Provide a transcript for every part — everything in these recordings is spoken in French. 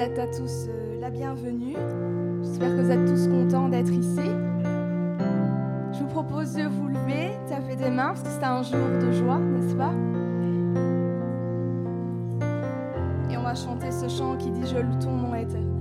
souhaite à tous euh, la bienvenue. J'espère que vous êtes tous contents d'être ici. Je vous propose de vous lever, taper des mains, parce que c'est un jour de joie, n'est-ce pas? Et on va chanter ce chant qui dit Je loue ton nom éternel.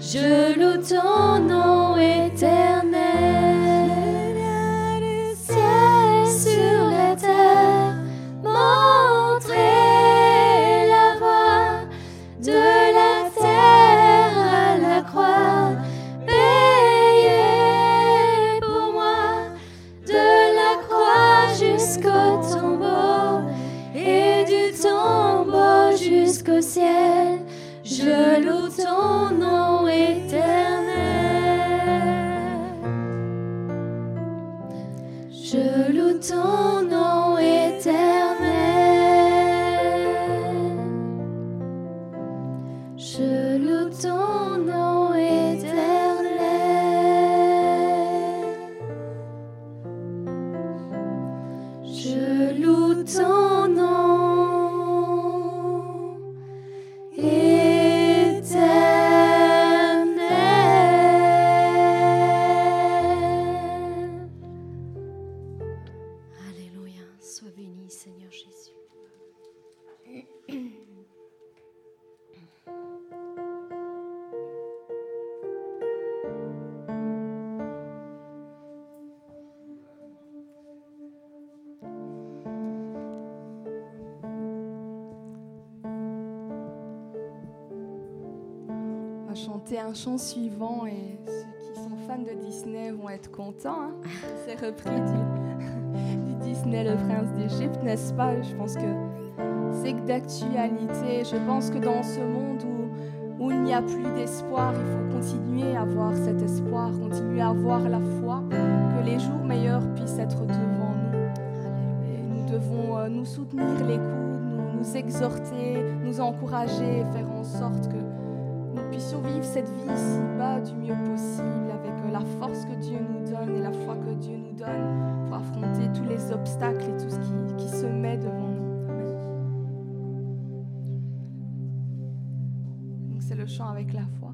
je loue ton nom éternel. Chant suivant et ceux qui sont fans de Disney vont être contents. Hein. C'est repris du, du Disney Le Prince d'Égypte, n'est-ce pas? Je pense que c'est que d'actualité. Je pense que dans ce monde où, où il n'y a plus d'espoir, il faut continuer à avoir cet espoir, continuer à avoir la foi, que les jours meilleurs puissent être devant nous. Et nous devons euh, nous soutenir les coudes, nous, nous exhorter, nous encourager, faire en sorte que puissions vivre cette vie ici-bas du mieux possible, avec euh, la force que Dieu nous donne et la foi que Dieu nous donne pour affronter tous les obstacles et tout ce qui, qui se met devant nous. Donc c'est le chant avec la foi.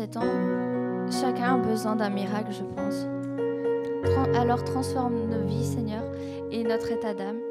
ans, chacun a besoin d'un miracle, je pense. Alors transforme nos vies, Seigneur, et notre état d'âme.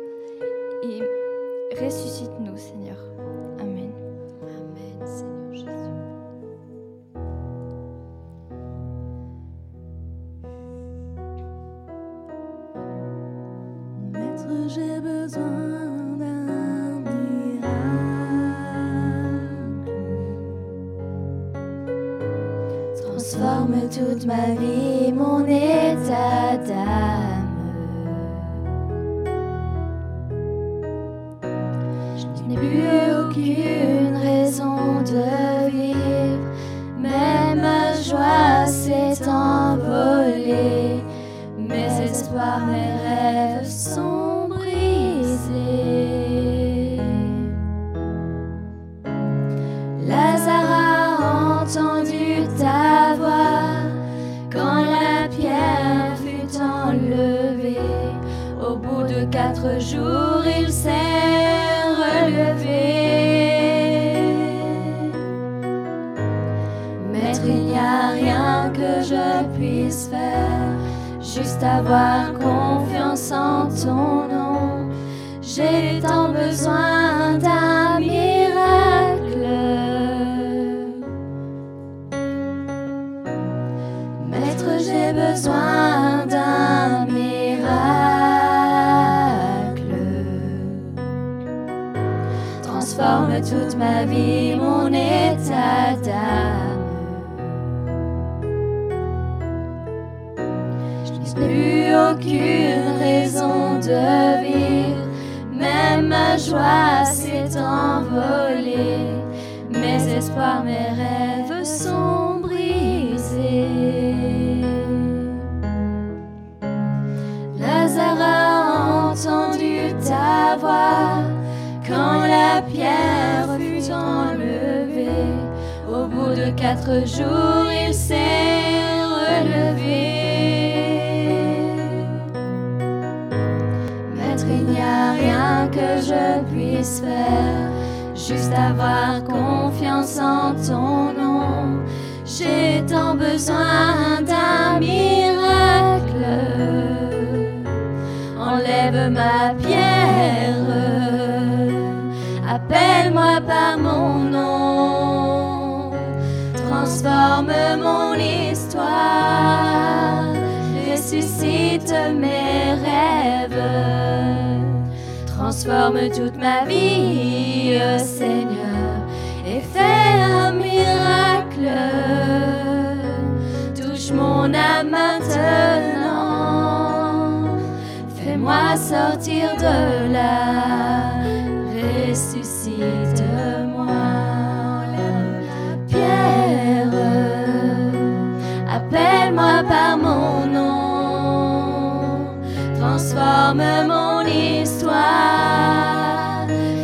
transforme mon histoire,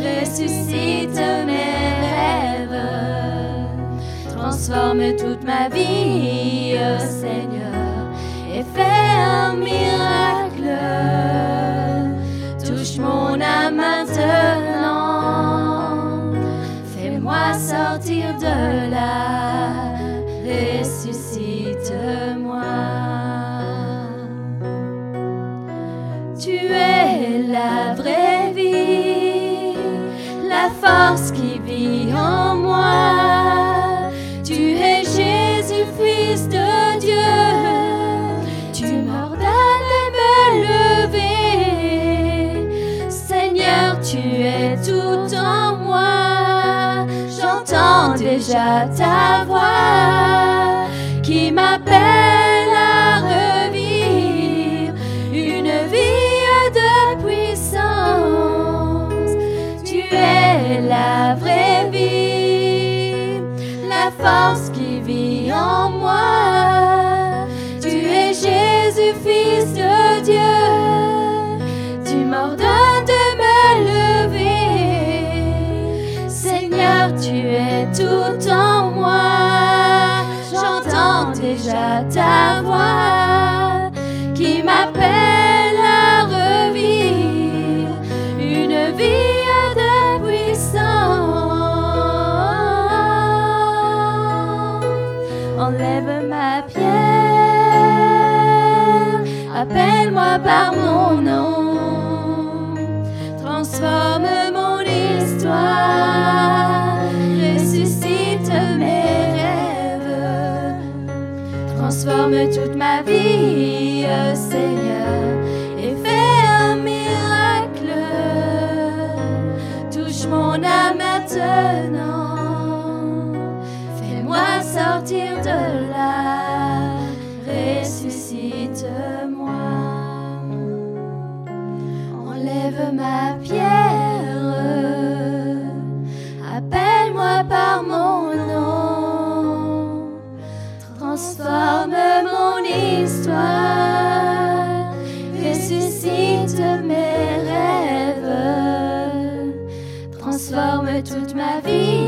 ressuscite mes rêves, transforme toute ma vie, oh Seigneur, et fais un miracle. Touche mon âme maintenant, fais-moi sortir de là. Force qui vit en moi. Tu es Jésus, Fils de Dieu. Tu m'ordonnes de me lever. Seigneur, tu es tout en moi. J'entends déjà ta voix qui m'appelle force qui vit en moi. Tu es Jésus, Fils de Dieu. Tu m'ordonnes de me lever. Seigneur, tu es tout en moi. J'entends déjà ta voix appelle-moi par mon nom, transforme mon histoire, ressuscite mes rêves, transforme toute ma vie, Seigneur, et fais un miracle, touche mon âme maintenant. Histoire, ressuscite mes rêves, transforme toute ma vie,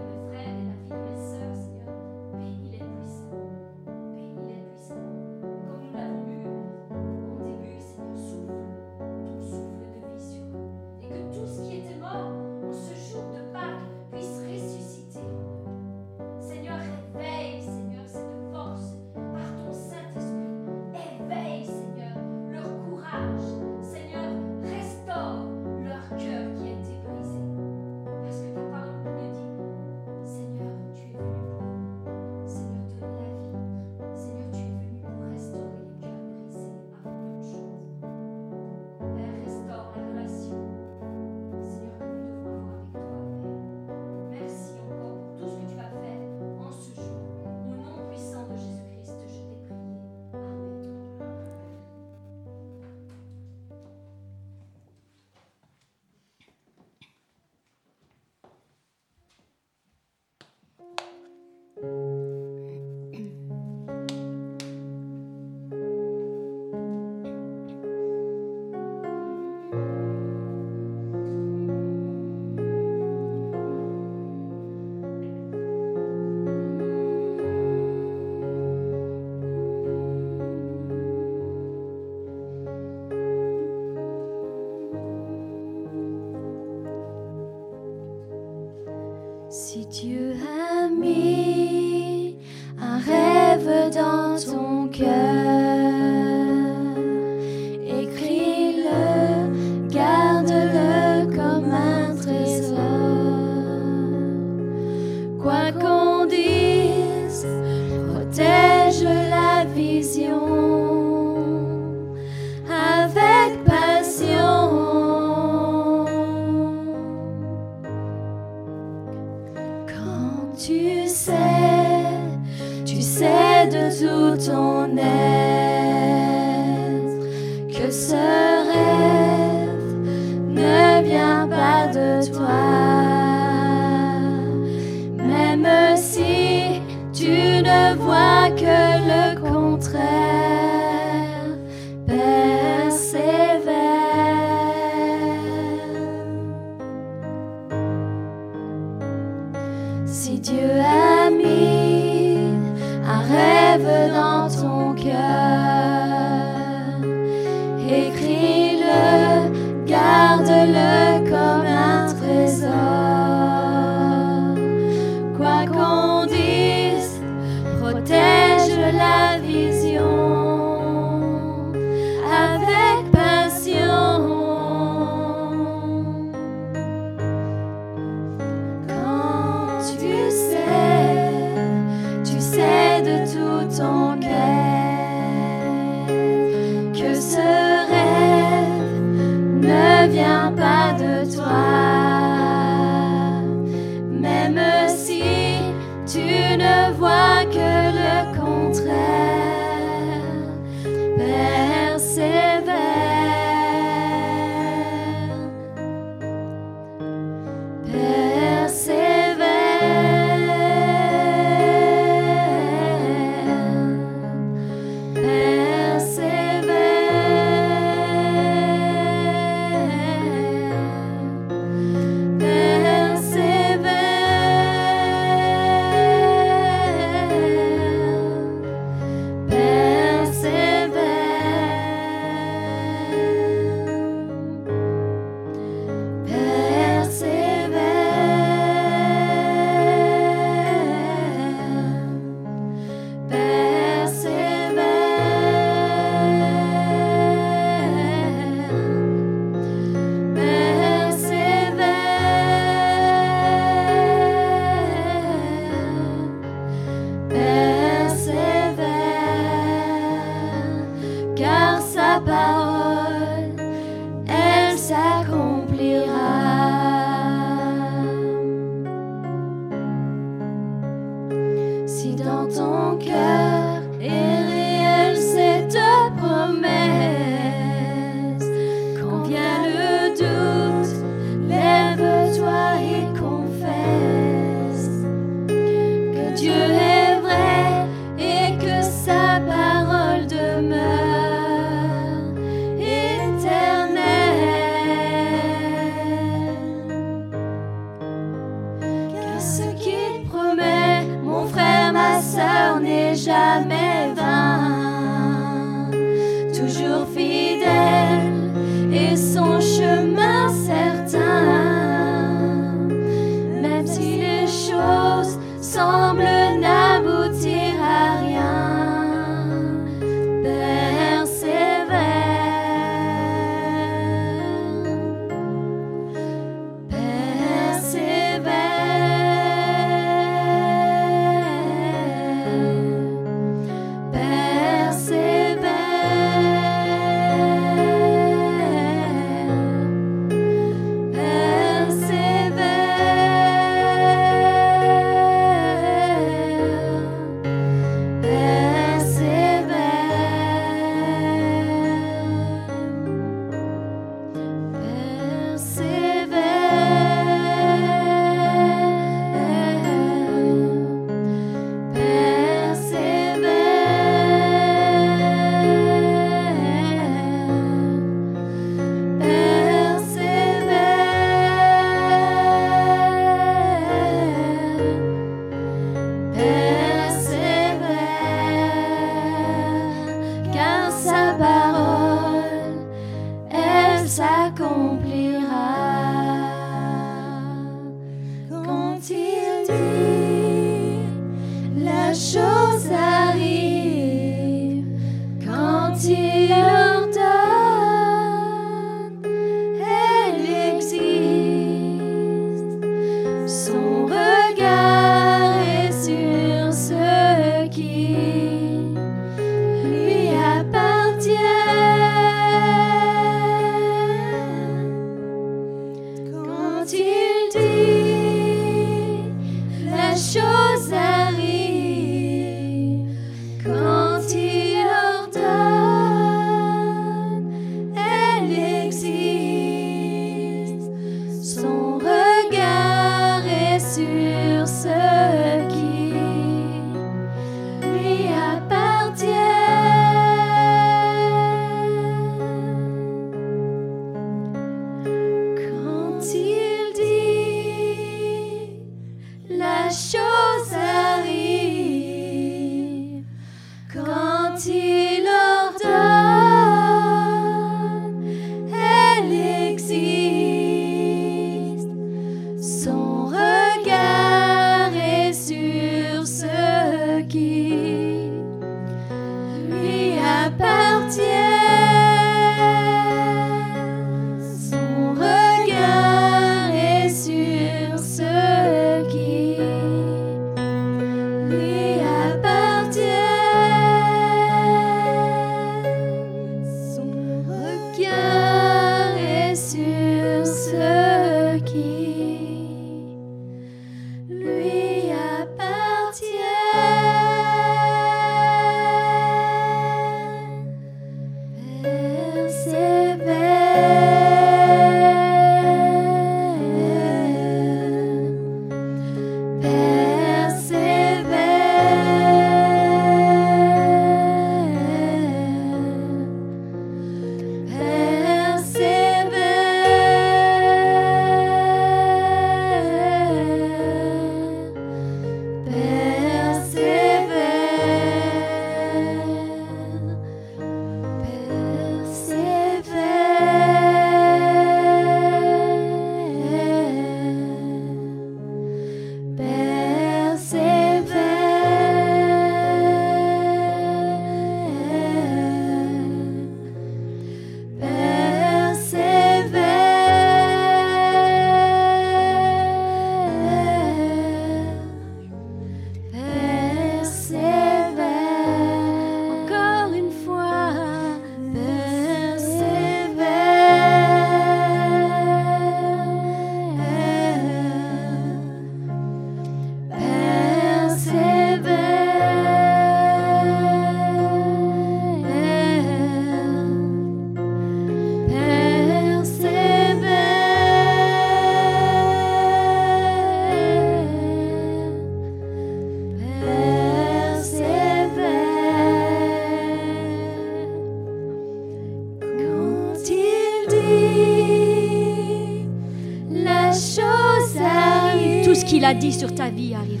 qu'il a dit sur ta vie arrivera.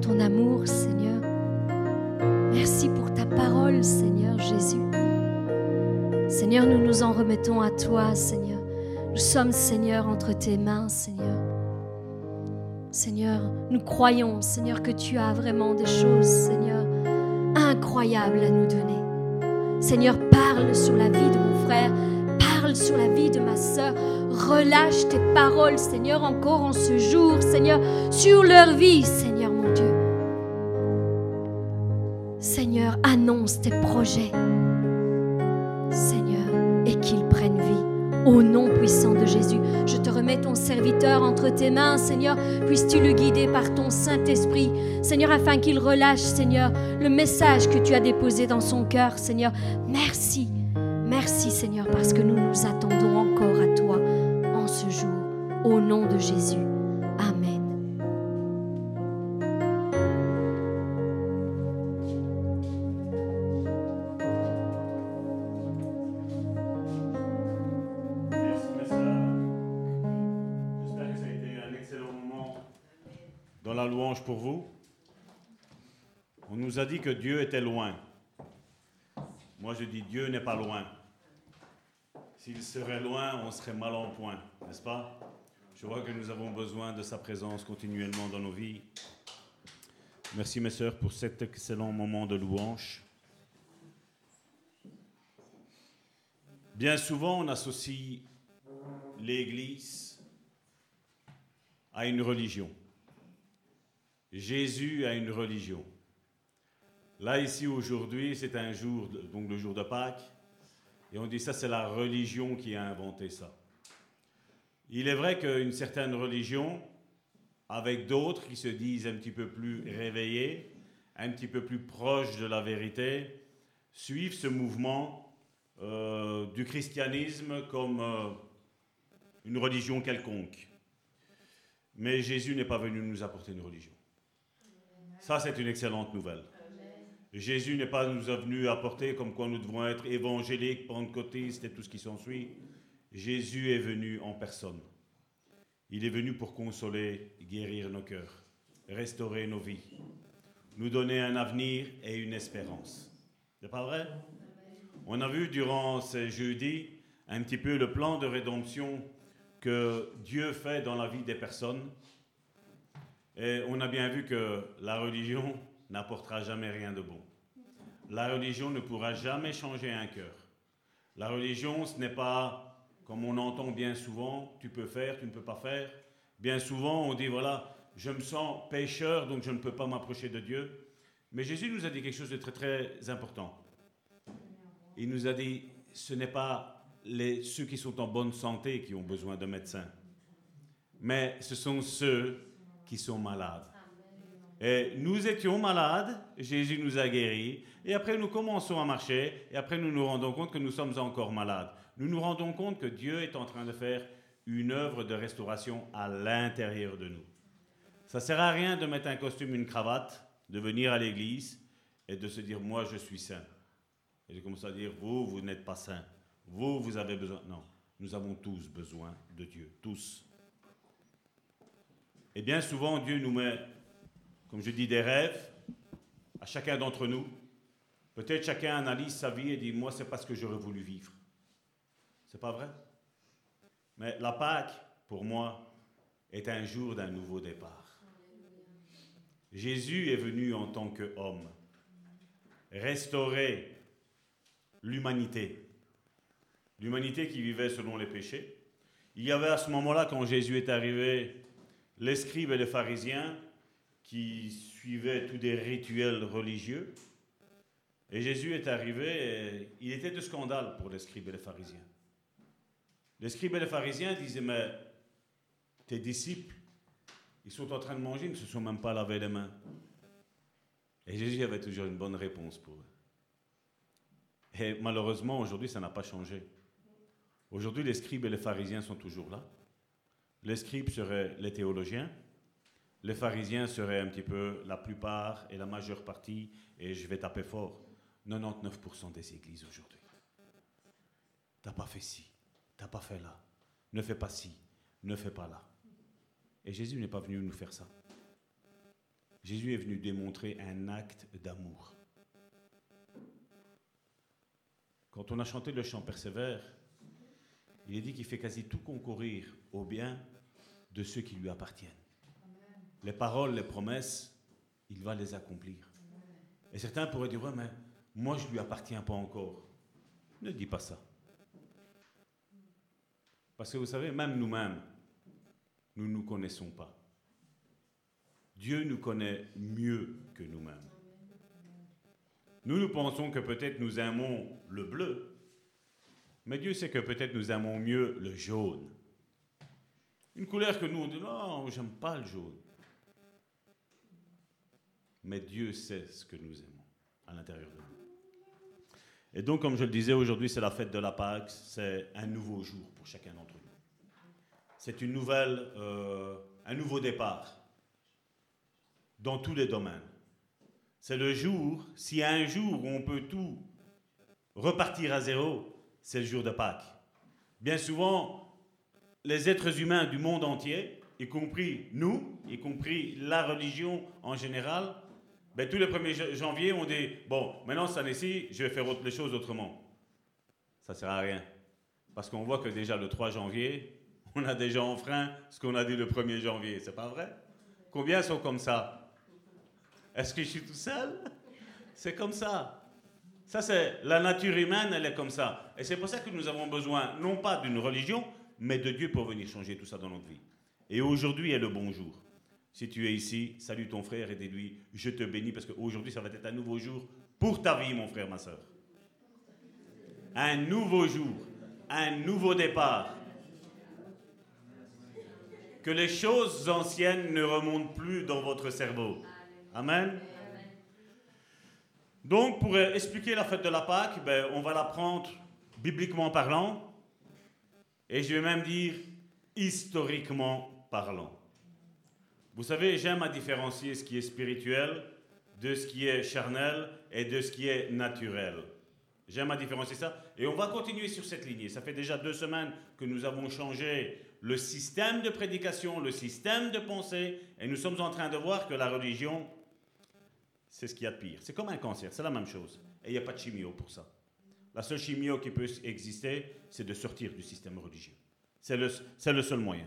Ton amour Seigneur. Merci pour ta parole Seigneur Jésus. Seigneur, nous nous en remettons à toi Seigneur. Nous sommes Seigneur entre tes mains Seigneur. Seigneur, nous croyons Seigneur que tu as vraiment des choses Seigneur incroyables à nous donner. Seigneur, parle sur la vie de mon frère, parle sur la vie de ma sœur. Relâche tes paroles, Seigneur, encore en ce jour, Seigneur, sur leur vie. Seigneur, Seigneur, et qu'ils prennent vie. Au nom puissant de Jésus, je te remets ton serviteur entre tes mains, Seigneur. Puisses-tu le guider par ton Saint-Esprit, Seigneur, afin qu'il relâche, Seigneur, le message que tu as déposé dans son cœur, Seigneur. Merci, merci, Seigneur, parce que nous nous attendons encore à toi en ce jour. Au nom de Jésus. Pour vous. On nous a dit que Dieu était loin. Moi, je dis Dieu n'est pas loin. S'il serait loin, on serait mal en point, n'est-ce pas? Je vois que nous avons besoin de sa présence continuellement dans nos vies. Merci mes sœurs pour cet excellent moment de louange. Bien souvent, on associe l'Église à une religion. Jésus a une religion. Là, ici, aujourd'hui, c'est un jour, donc le jour de Pâques, et on dit ça, c'est la religion qui a inventé ça. Il est vrai qu'une certaine religion, avec d'autres qui se disent un petit peu plus réveillés, un petit peu plus proches de la vérité, suivent ce mouvement euh, du christianisme comme euh, une religion quelconque. Mais Jésus n'est pas venu nous apporter une religion. Ça, c'est une excellente nouvelle. Jésus n'est pas nous venu apporter comme quoi nous devons être évangéliques, pentecôtistes et tout ce qui s'ensuit. Jésus est venu en personne. Il est venu pour consoler, guérir nos cœurs, restaurer nos vies, nous donner un avenir et une espérance. C'est pas vrai? On a vu durant ces jeudis un petit peu le plan de rédemption que Dieu fait dans la vie des personnes. Et on a bien vu que la religion n'apportera jamais rien de bon. La religion ne pourra jamais changer un cœur. La religion, ce n'est pas, comme on entend bien souvent, tu peux faire, tu ne peux pas faire. Bien souvent, on dit, voilà, je me sens pécheur, donc je ne peux pas m'approcher de Dieu. Mais Jésus nous a dit quelque chose de très très important. Il nous a dit, ce n'est pas ceux qui sont en bonne santé qui ont besoin de médecins, mais ce sont ceux qui sont malades. Et nous étions malades, Jésus nous a guéris, et après nous commençons à marcher, et après nous nous rendons compte que nous sommes encore malades. Nous nous rendons compte que Dieu est en train de faire une œuvre de restauration à l'intérieur de nous. Ça sert à rien de mettre un costume, une cravate, de venir à l'église et de se dire moi je suis saint. Et de commencer à dire vous, vous n'êtes pas saint. Vous, vous avez besoin. Non, nous avons tous besoin de Dieu, tous. Et bien souvent, Dieu nous met comme je dis, des rêves à chacun d'entre nous. Peut-être chacun analyse sa vie et dit Moi, c'est pas ce que j'aurais voulu vivre. C'est pas vrai? Mais la Pâque, pour moi, est un jour d'un nouveau départ. Jésus est venu en tant qu'homme restaurer l'humanité. L'humanité qui vivait selon les péchés. Il y avait à ce moment-là, quand Jésus est arrivé, les scribes et les pharisiens qui suivaient tous des rituels religieux. Et Jésus est arrivé, et il était de scandale pour les scribes et les pharisiens. Les scribes et les pharisiens disaient, mais tes disciples, ils sont en train de manger, ils ne se sont même pas lavé les mains. Et Jésus avait toujours une bonne réponse pour eux. Et malheureusement, aujourd'hui, ça n'a pas changé. Aujourd'hui, les scribes et les pharisiens sont toujours là. Les scribes seraient les théologiens, les pharisiens seraient un petit peu la plupart et la majeure partie, et je vais taper fort, 99% des églises aujourd'hui. T'as pas fait ci, t'as pas fait là, ne fais pas ci, ne fais pas là. Et Jésus n'est pas venu nous faire ça. Jésus est venu démontrer un acte d'amour. Quand on a chanté le chant persévère, il est dit qu'il fait quasi tout concourir au bien de ceux qui lui appartiennent les paroles, les promesses, il va les accomplir. Et certains pourraient dire, ouais, mais moi je ne lui appartiens pas encore. Ne dis pas ça. Parce que vous savez, même nous-mêmes, nous ne nous connaissons pas. Dieu nous connaît mieux que nous-mêmes. Nous, nous pensons que peut-être nous aimons le bleu, mais Dieu sait que peut-être nous aimons mieux le jaune. Une couleur que nous, on dit, non, j'aime pas le jaune mais Dieu sait ce que nous aimons à l'intérieur de nous. Et donc, comme je le disais, aujourd'hui, c'est la fête de la Pâque, c'est un nouveau jour pour chacun d'entre nous. C'est une nouvelle, euh, un nouveau départ dans tous les domaines. C'est le jour, s'il y a un jour où on peut tout repartir à zéro, c'est le jour de Pâques. Bien souvent, les êtres humains du monde entier, y compris nous, y compris la religion en général, Ben, tous les 1er janvier, on dit Bon, maintenant, cette année-ci, je vais faire autre- les choses autrement. Ça ne sert à rien. Parce qu'on voit que déjà le 3 janvier, on a déjà enfreint ce qu'on a dit le 1er janvier. C'est pas vrai? Combien sont comme ça? Est-ce que je suis tout seul? C'est comme ça. Ça, c'est la nature humaine, elle est comme ça. Et c'est pour ça que nous avons besoin, non pas d'une religion, mais de Dieu pour venir changer tout ça dans notre vie. Et aujourd'hui est le bon jour. Si tu es ici, salue ton frère et dis-lui, je te bénis parce qu'aujourd'hui, ça va être un nouveau jour pour ta vie, mon frère, ma soeur. Un nouveau jour, un nouveau départ. Que les choses anciennes ne remontent plus dans votre cerveau. Amen. Donc, pour expliquer la fête de la Pâque, ben, on va la prendre bibliquement parlant, et je vais même dire historiquement parlant. Vous savez, j'aime à différencier ce qui est spirituel de ce qui est charnel et de ce qui est naturel. J'aime à différencier ça. Et on va continuer sur cette lignée. Ça fait déjà deux semaines que nous avons changé le système de prédication, le système de pensée, et nous sommes en train de voir que la religion, c'est ce qu'il y a de pire. C'est comme un cancer, c'est la même chose. Et il n'y a pas de chimio pour ça. La seule chimio qui peut exister, c'est de sortir du système religieux. C'est le, le seul moyen.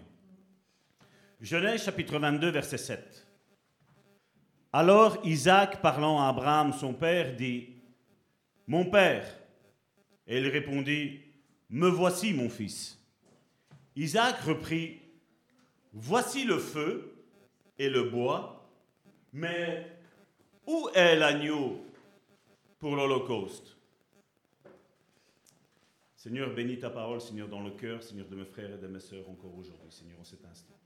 Genèse chapitre 22, verset 7. Alors Isaac, parlant à Abraham, son père, dit, Mon père. Et il répondit, Me voici, mon fils. Isaac reprit, Voici le feu et le bois, mais où est l'agneau pour l'Holocauste? Seigneur, bénis ta parole, Seigneur, dans le cœur, Seigneur, de mes frères et de mes sœurs encore aujourd'hui, Seigneur, en cet instant.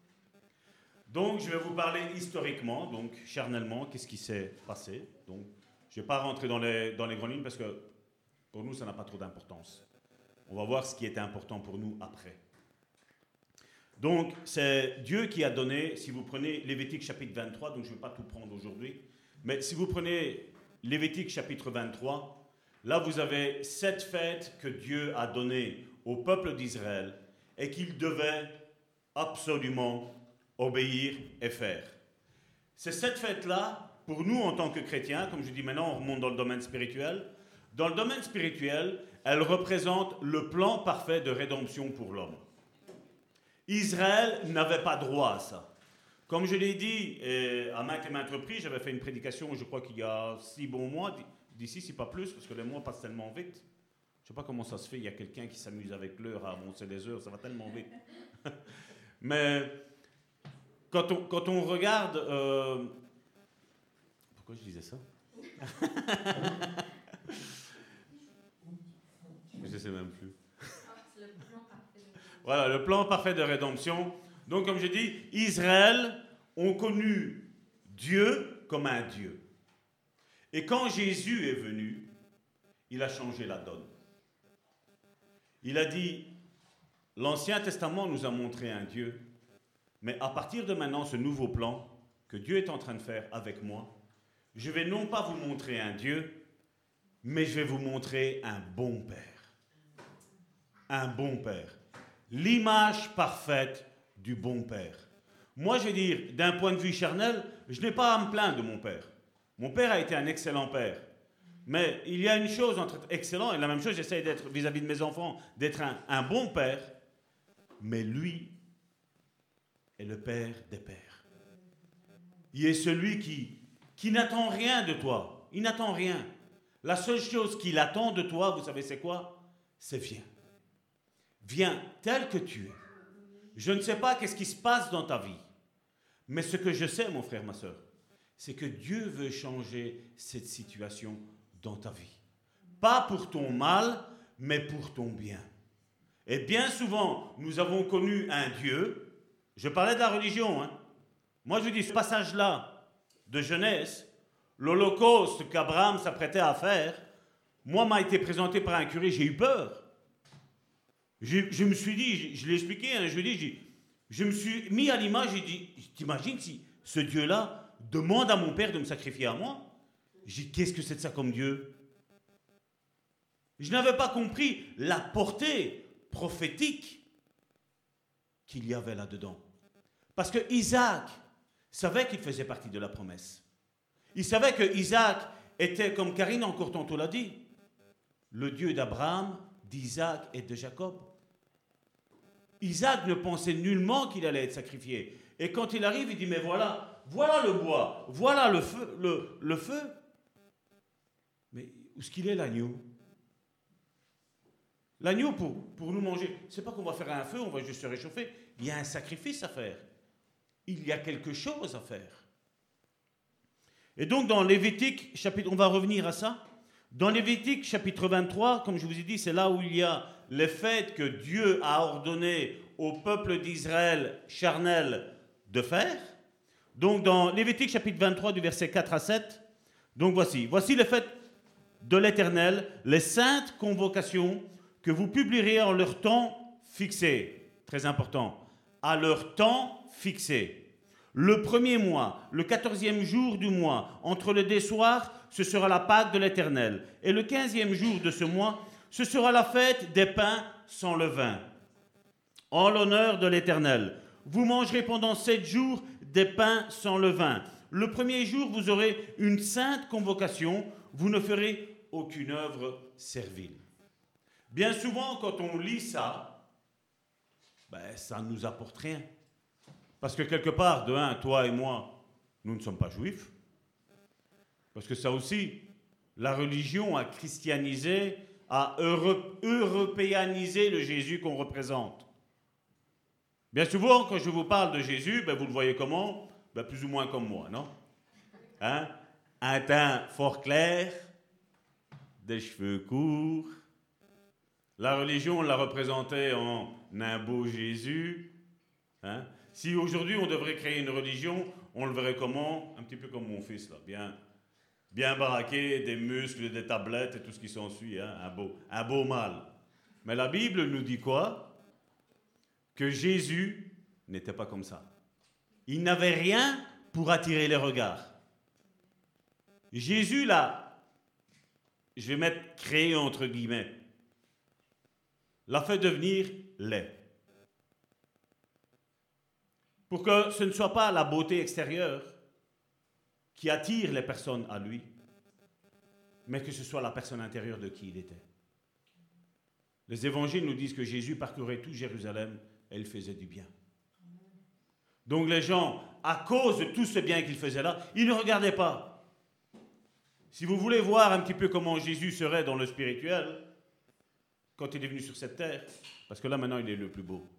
Donc, je vais vous parler historiquement, donc charnellement, qu'est-ce qui s'est passé. Donc, je ne vais pas rentrer dans les, dans les grandes lignes parce que pour nous, ça n'a pas trop d'importance. On va voir ce qui était important pour nous après. Donc, c'est Dieu qui a donné, si vous prenez Lévitique chapitre 23, donc je ne vais pas tout prendre aujourd'hui, mais si vous prenez Lévitique chapitre 23, là vous avez sept fêtes que Dieu a données au peuple d'Israël et qu'il devait absolument obéir et faire. Ces sept fêtes-là, pour nous en tant que chrétiens, comme je dis maintenant, on remonte dans le domaine spirituel, dans le domaine spirituel, elles représentent le plan parfait de rédemption pour l'homme. Israël n'avait pas droit à ça. Comme je l'ai dit et à maintes et maintes reprises, j'avais fait une prédication, je crois qu'il y a six bons mois, d'ici, si pas plus, parce que les mois passent tellement vite. Je ne sais pas comment ça se fait, il y a quelqu'un qui s'amuse avec l'heure à avancer les heures, ça va tellement vite. Mais quand on, quand on regarde... euh, Pourquoi je disais ça? Je ne sais même plus. Voilà, le plan parfait de rédemption. Donc, comme je dis, Israël ont connu Dieu comme un Dieu. Et quand Jésus est venu, il a changé la donne. Il a dit, l'Ancien Testament nous a montré un Dieu, mais à partir de maintenant, ce nouveau plan que Dieu est en train de faire avec moi, je vais non pas vous montrer un Dieu, mais je vais vous montrer un bon Père. Un bon Père. L'image parfaite du bon Père. Moi, je vais dire, d'un point de vue charnel, je n'ai pas à me plaindre de mon Père. Mon Père a été un excellent Père. Mais il y a une chose entre être excellent et la même chose, j'essaie d'être vis-à-vis de mes enfants, d'être un, bon Père. Mais lui est le Père des Pères. Il est celui qui, qui n'attend rien de toi. Il n'attend rien. La seule chose qu'il attend de toi, vous savez c'est quoi? C'est viens. Viens tel que tu es. Je ne sais pas qu'est-ce qui se passe dans ta vie. Mais ce que je sais, mon frère, ma soeur, c'est que Dieu veut changer cette situation dans ta vie. Pas pour ton mal, mais pour ton bien. Et bien souvent, nous avons connu un Dieu. Je parlais de la religion. Hein. Moi, je vous dis, ce passage-là de Genèse, l'Holocauste qu'Abraham s'apprêtait à faire, moi, m'a été présenté par un curé, j'ai eu peur. Je, me suis dit, je, je l'ai expliqué, hein, je je, je, me suis mis à l'image, j'ai dit, t'imagines si ce Dieu-là demande à mon père de me sacrifier à moi J'ai dit, qu'est-ce que c'est de ça comme Dieu? Je n'avais pas compris la portée prophétique qu'il y avait là-dedans. Parce que Isaac savait qu'il faisait partie de la promesse. Il savait que Isaac était, comme Karine encore tantôt l'a dit, le Dieu d'Abraham, d'Isaac et de Jacob. Isaac ne pensait nullement qu'il allait être sacrifié. Et quand il arrive, il dit, mais voilà, voilà le bois, voilà le feu. Mais où est-ce qu'il est l'agneau? L'agneau, pour, pour nous manger, c'est pas qu'on va faire un feu, on va juste se réchauffer. Il y a un sacrifice à faire. Il y a quelque chose à faire. Et donc dans Lévitique, chapitre, on va revenir à ça. Dans Lévitique chapitre 23, comme je vous ai dit, c'est là où il y a les fêtes que Dieu a ordonné au peuple d'Israël charnel de faire. Donc dans Lévitique chapitre 23 du verset 4 à 7, donc voici, voici les fêtes de l'Éternel, les saintes convocations que vous publierez en leur temps fixé. Très important. À leur temps fixé. Le premier mois, le quatorzième jour du mois, entre le désoir, ce sera la Pâque de l'Éternel. Et le quinzième jour de ce mois, ce sera la fête des pains sans levain. En l'honneur de l'Éternel. Vous mangerez pendant sept jours des pains sans levain. Le premier jour, vous aurez une sainte convocation. Vous ne ferez aucune œuvre servile. Bien souvent, quand on lit ça, ben, ça ne nous apporte rien. Parce que quelque part, de un, toi et moi, nous ne sommes pas juifs. Parce que ça aussi, la religion a christianisé, a européanisé le Jésus qu'on représente. Bien souvent, quand je vous parle de Jésus, ben, vous le voyez comment ben, Plus ou moins comme moi, non? Hein? Un teint fort clair, des cheveux courts, la religion, on l'a représenté en un beau Jésus. Hein? Si aujourd'hui on devrait créer une religion, on le verrait comment Un petit peu comme mon fils, là, bien, bien baraqué, des muscles, des tablettes et tout ce qui s'ensuit, hein, un, beau, un beau mâle. Mais la Bible nous dit quoi? Que Jésus n'était pas comme ça. Il n'avait rien pour attirer les regards. Jésus, là, je vais mettre créé entre guillemets, l'a fait devenir laid. Pour que ce ne soit pas la beauté extérieure qui attire les personnes à lui, mais que ce soit la personne intérieure de qui il était. Les évangiles nous disent que Jésus parcourait tout Jérusalem il faisait du bien. Donc les gens, à cause de tout ce bien qu'il faisait là, ils ne regardaient pas. Si vous voulez voir un petit peu comment Jésus serait dans le spirituel, quand il est venu sur cette terre, parce que là maintenant il est le plus beau,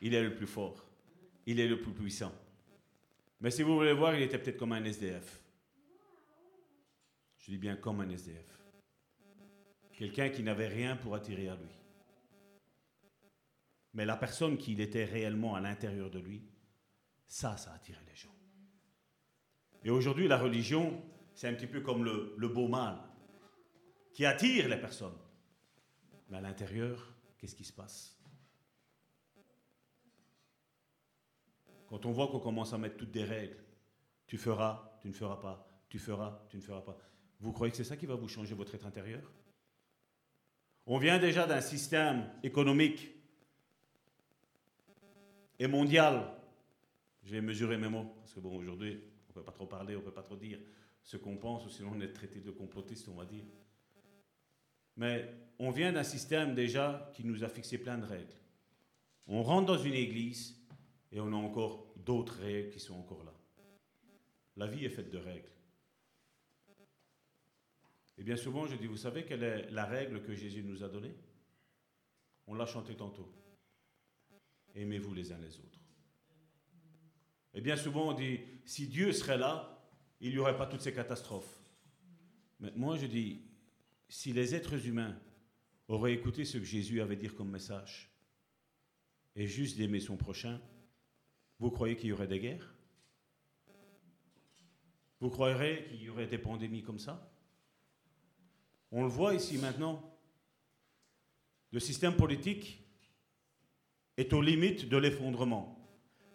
il est le plus fort, il est le plus puissant. Mais si vous voulez voir, il était peut-être comme un SDF. Je dis bien comme un SDF. Quelqu'un qui n'avait rien pour attirer à lui. Mais la personne qu'il était réellement à l'intérieur de lui, ça, ça attirait les gens. Et aujourd'hui, la religion, c'est un petit peu comme le, beau mâle qui attire les personnes. Mais à l'intérieur, qu'est-ce qui se passe? Quand on voit qu'on commence à mettre toutes des règles, tu feras, tu ne feras pas, tu feras, tu ne feras pas. Vous croyez que c'est ça qui va vous changer votre être intérieur? On vient déjà d'un système économique et mondial. Je vais mesurer mes mots, parce que bon, aujourd'hui, on ne peut pas trop parler, on ne peut pas trop dire ce qu'on pense, ou sinon on est traité de complotiste, on va dire. Mais on vient d'un système déjà qui nous a fixé plein de règles. On rentre dans une église et on a encore d'autres règles qui sont encore là. La vie est faite de règles. Et bien souvent, je dis, vous savez quelle est la règle que Jésus nous a donnée? On l'a chanté tantôt. Aimez-vous les uns les autres. Et bien souvent, on dit, si Dieu serait là, il n'y aurait pas toutes ces catastrophes. Mais moi, je dis, si les êtres humains auraient écouté ce que Jésus avait dit comme message, et juste d'aimer son prochain, vous croyez qu'il y aurait des guerres? Vous croirez qu'il y aurait des pandémies comme ça? On le voit ici maintenant. Le système politique est aux limites de l'effondrement.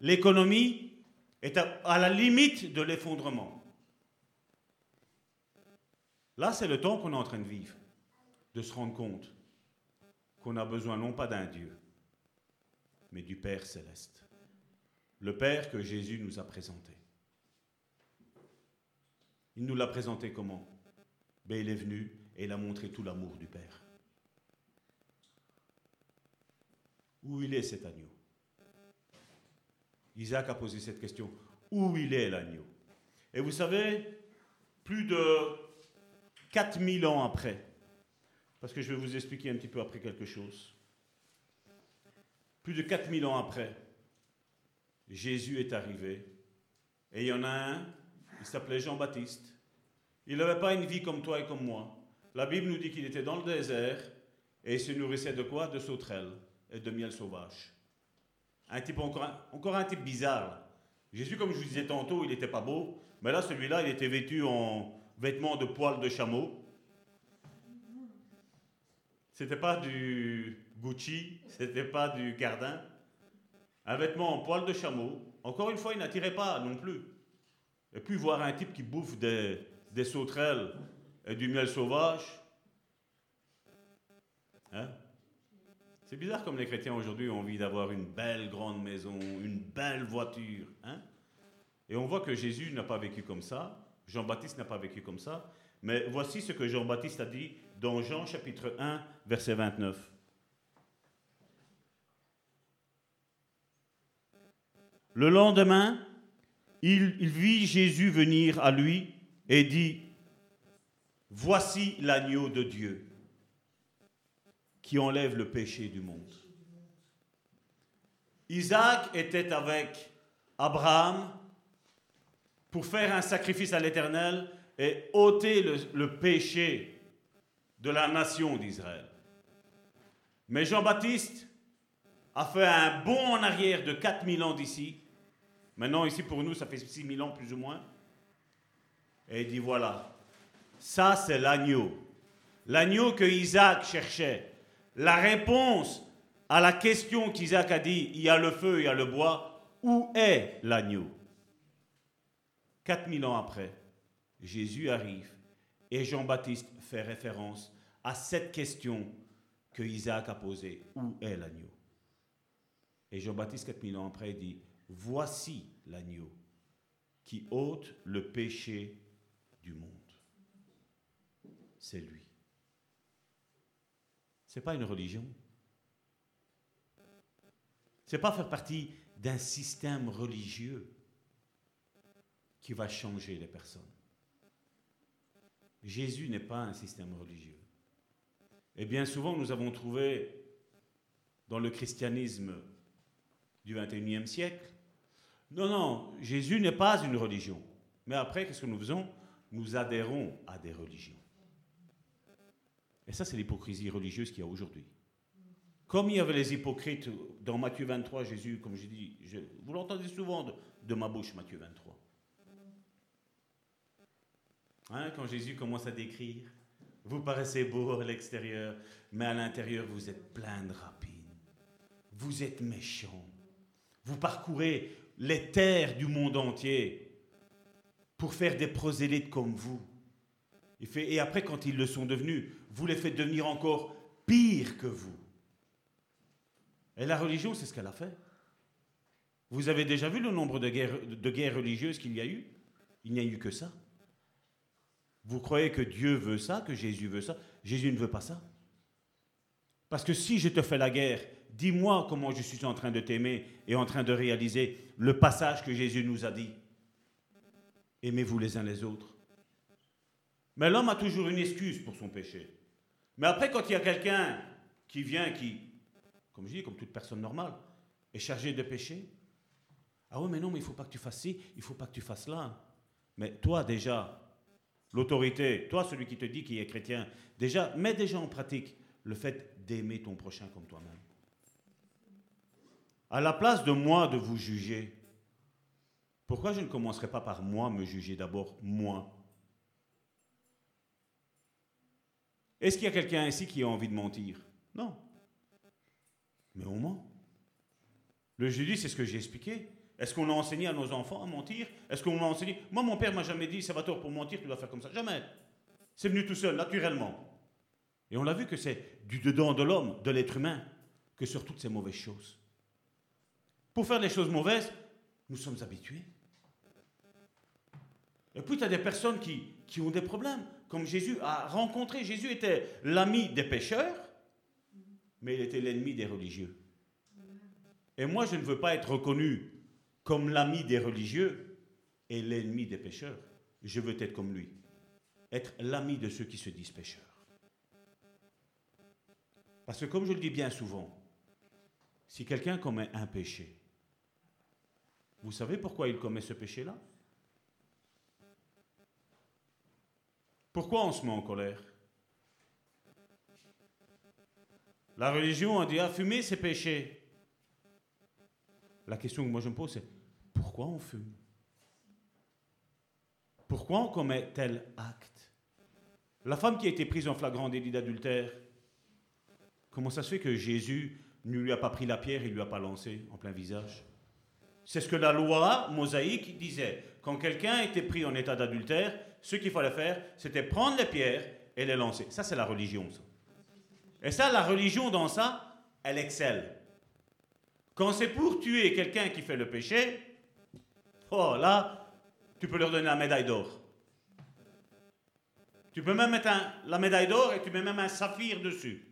L'économie est à la limite de l'effondrement. Là, c'est le temps qu'on est en train de vivre, de se rendre compte qu'on a besoin non pas d'un Dieu, mais du Père céleste. Le Père que Jésus nous a présenté. Il nous l'a présenté comment? Ben, Il est venu et il a montré tout l'amour du Père. Où il est cet agneau? Isaac a posé cette question. Où il est l'agneau? Et vous savez, plus de 4000 ans après, parce que je vais vous expliquer un petit peu après quelque chose, plus de 4000 ans après, Jésus est arrivé, et il y en a un, il s'appelait Jean-Baptiste. Il n'avait pas une vie comme toi et comme moi. La Bible nous dit qu'il était dans le désert, et il se nourrissait de quoi? De sauterelles de miel sauvage. Un type encore un, encore un type bizarre. Jésus, comme je vous disais tantôt, il n'était pas beau, mais là, celui-là, il était vêtu en vêtements de poils de chameau. C'était pas du Gucci, c'était pas du Cardin. Un vêtement en poils de chameau. Encore une fois, il n'attirait pas non plus. Et puis voir un type qui bouffe des, des sauterelles et du miel sauvage. Hein? C'est bizarre comme les chrétiens aujourd'hui ont envie d'avoir une belle grande maison, une belle voiture. Hein? Et on voit que Jésus n'a pas vécu comme ça, Jean-Baptiste n'a pas vécu comme ça, mais voici ce que Jean-Baptiste a dit dans Jean chapitre 1, verset 29. Le lendemain, il, il vit Jésus venir à lui et dit, Voici l'agneau de Dieu qui enlève le péché du monde. Isaac était avec Abraham pour faire un sacrifice à l'Éternel et ôter le, péché de la nation d'Israël. Mais Jean-Baptiste a fait un bond en arrière de 4000 ans d'ici. Maintenant, ici pour nous, ça fait 6000 ans plus ou moins. Et il dit voilà, ça c'est l'agneau. L'agneau que Isaac cherchait. La réponse à la question qu'Isaac a dit il y a le feu, il y a le bois. Où est l'agneau? 4000 ans après, Jésus arrive et Jean-Baptiste fait référence à cette question que Isaac a posée. Où est l'agneau? Et Jean-Baptiste, 4000 ans après, dit, voici l'agneau qui ôte le péché du monde. C'est lui. Ce n'est pas une religion. Ce n'est pas faire partie d'un système religieux qui va changer les personnes. Jésus n'est pas un système religieux. Et bien souvent, nous avons trouvé dans le christianisme du 21e siècle, non, non, Jésus n'est pas une religion. Mais après, qu'est-ce que nous faisons? Nous adhérons à des religions. Et ça, c'est l'hypocrisie religieuse qu'il y a aujourd'hui. Comme il y avait les hypocrites dans Matthieu 23, Jésus, comme je dis, vous l'entendez souvent de, ma bouche, Matthieu 23. Hein, quand Jésus commence à décrire, vous paraissez beau à l'extérieur, mais à l'intérieur, vous êtes plein de rapines. Vous êtes méchant. Vous parcourez les terres du monde entier pour faire des prosélytes comme vous. Et après, quand ils le sont devenus, vous les faites devenir encore pire que vous. Et la religion, c'est ce qu'elle a fait. Vous avez déjà vu le nombre de guerres, de guerres religieuses qu'il y a eu? Il n'y a eu que ça. Vous croyez que Dieu veut ça, que Jésus veut ça? Jésus ne veut pas ça. Parce que si je te fais la guerre, dis-moi comment je suis en train de t'aimer et en train de réaliser le passage que Jésus nous a dit. Aimez-vous les uns les autres. Mais l'homme a toujours une excuse pour son péché. Mais après, quand il y a quelqu'un qui vient, qui, comme je dis, comme toute personne normale, est chargé de péché, ah oui, mais non, mais il ne faut pas que tu fasses ci, il ne faut pas que tu fasses là. Mais toi, déjà, l'autorité, toi, celui qui te dit qu'il est chrétien, déjà, mets déjà en pratique le fait d'aimer ton prochain comme toi-même. À la place de moi de vous juger, pourquoi je ne commencerai pas par moi me juger d'abord, moi? Est-ce qu'il y a quelqu'un ici qui a envie de mentir? Non. Mais on ment. Le jeudi, c'est ce que j'ai expliqué. Est-ce qu'on a enseigné à nos enfants à mentir? Est-ce qu'on a enseigné? Moi, mon père m'a jamais dit, Salvatore, pour mentir, tu dois faire comme ça. Jamais. C'est venu tout seul, naturellement. Et on l'a vu que c'est du dedans de l'homme, de l'être humain, que sur toutes ces mauvaises choses. Pour faire les choses mauvaises, nous sommes habitués. Et puis tu as des personnes qui ont des problèmes, comme Jésus a rencontré. Jésus était l'ami des pécheurs, mais il était l'ennemi des religieux. Et moi, je ne veux pas être reconnu comme l'ami des religieux et l'ennemi des pécheurs. Je veux être comme lui, être l'ami de ceux qui se disent pécheurs. Parce que comme je le dis bien souvent, si quelqu'un commet un péché, vous savez pourquoi il commet ce péché-là? Pourquoi on se met en colère? La religion, on dit, ah, fumer, c'est péché. La question que moi je me pose, c'est pourquoi on fume? Pourquoi on commet tel acte? La femme qui a été prise en flagrant délit d'adultère, comment ça se fait que Jésus ne lui a pas pris la pierre et lui a pas lancé en plein visage? C'est ce que la loi mosaïque disait. Quand quelqu'un était pris en état d'adultère, ce qu'il fallait faire, c'était prendre les pierres et les lancer. Ça, c'est la religion. Et ça, la religion, dans ça, elle excelle. Quand c'est pour tuer quelqu'un qui fait le péché, oh là, tu peux leur donner la médaille d'or. Tu peux même mettre la médaille d'or et tu mets même un saphir dessus.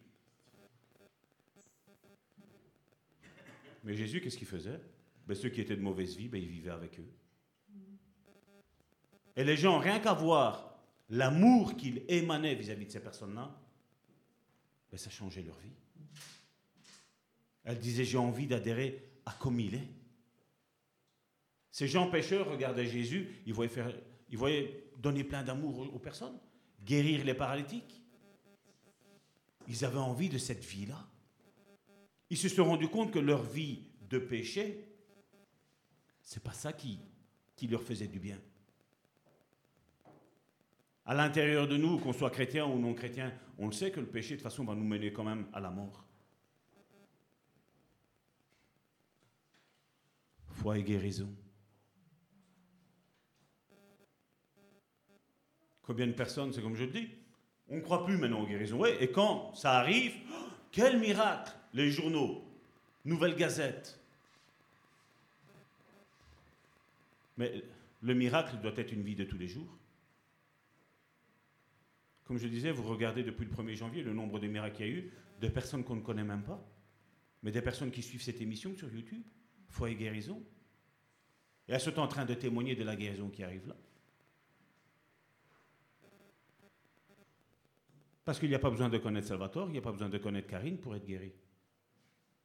Mais Jésus, qu'est-ce qu'il faisait? Ben, Ceux qui étaient de mauvaise vie, ben, il vivait avec eux. Et les gens, rien qu'à voir l'amour qu'il émanait vis-à-vis de ces personnes-là, ben, ça changeait leur vie. Elle disait, j'ai envie d'adhérer à comme il est. Ces gens pécheurs regardaient Jésus, ils voyaient, faire, ils voyaient donner plein d'amour aux personnes, guérir les paralytiques. Ils avaient envie de cette vie-là. Ils se sont rendus compte que leur vie de péché, c'est pas ça qui, leur faisait du bien. À l'intérieur de nous, qu'on soit chrétien ou non chrétien, on le sait que le péché, de toute façon, va nous mener quand même à la mort. Foi et guérison. Combien de personnes, c'est comme je le dis, on ne croit plus maintenant aux guérisons. Ouais, et quand ça arrive, oh, quel miracle Les journaux, Nouvelle Gazette. Mais le miracle doit être une vie de tous les jours. Comme je disais, vous regardez depuis le 1er janvier le nombre de miracles qu'il y a eu, de personnes qu'on ne connaît même pas, mais des personnes qui suivent cette émission sur YouTube, foi et guérison. Et elles sont en train de témoigner de la guérison qui arrive là. Parce qu'il n'y a pas besoin de connaître Salvatore, il n'y a pas besoin de connaître Karine pour être guéri.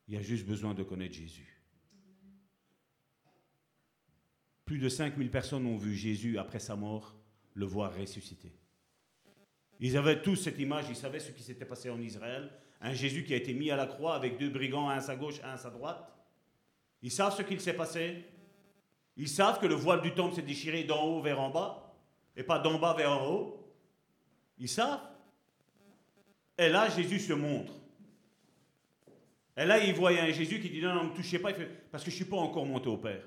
Il y a juste besoin de connaître Jésus. Plus de 5000 personnes ont vu Jésus après sa mort le voir ressusciter. Ils avaient tous cette image, ils savaient ce qui s'était passé en Israël. Un Jésus qui a été mis à la croix avec deux brigands, un à sa gauche, un à sa droite. Ils savent ce qu'il s'est passé. Ils savent que le voile du temple s'est déchiré d'en haut vers en bas, et pas d'en bas vers en haut. Ils savent. Et là, Jésus se montre. Et là, ils voient un Jésus qui dit non, non, ne me touchez pas, parce que je ne suis pas encore monté au Père.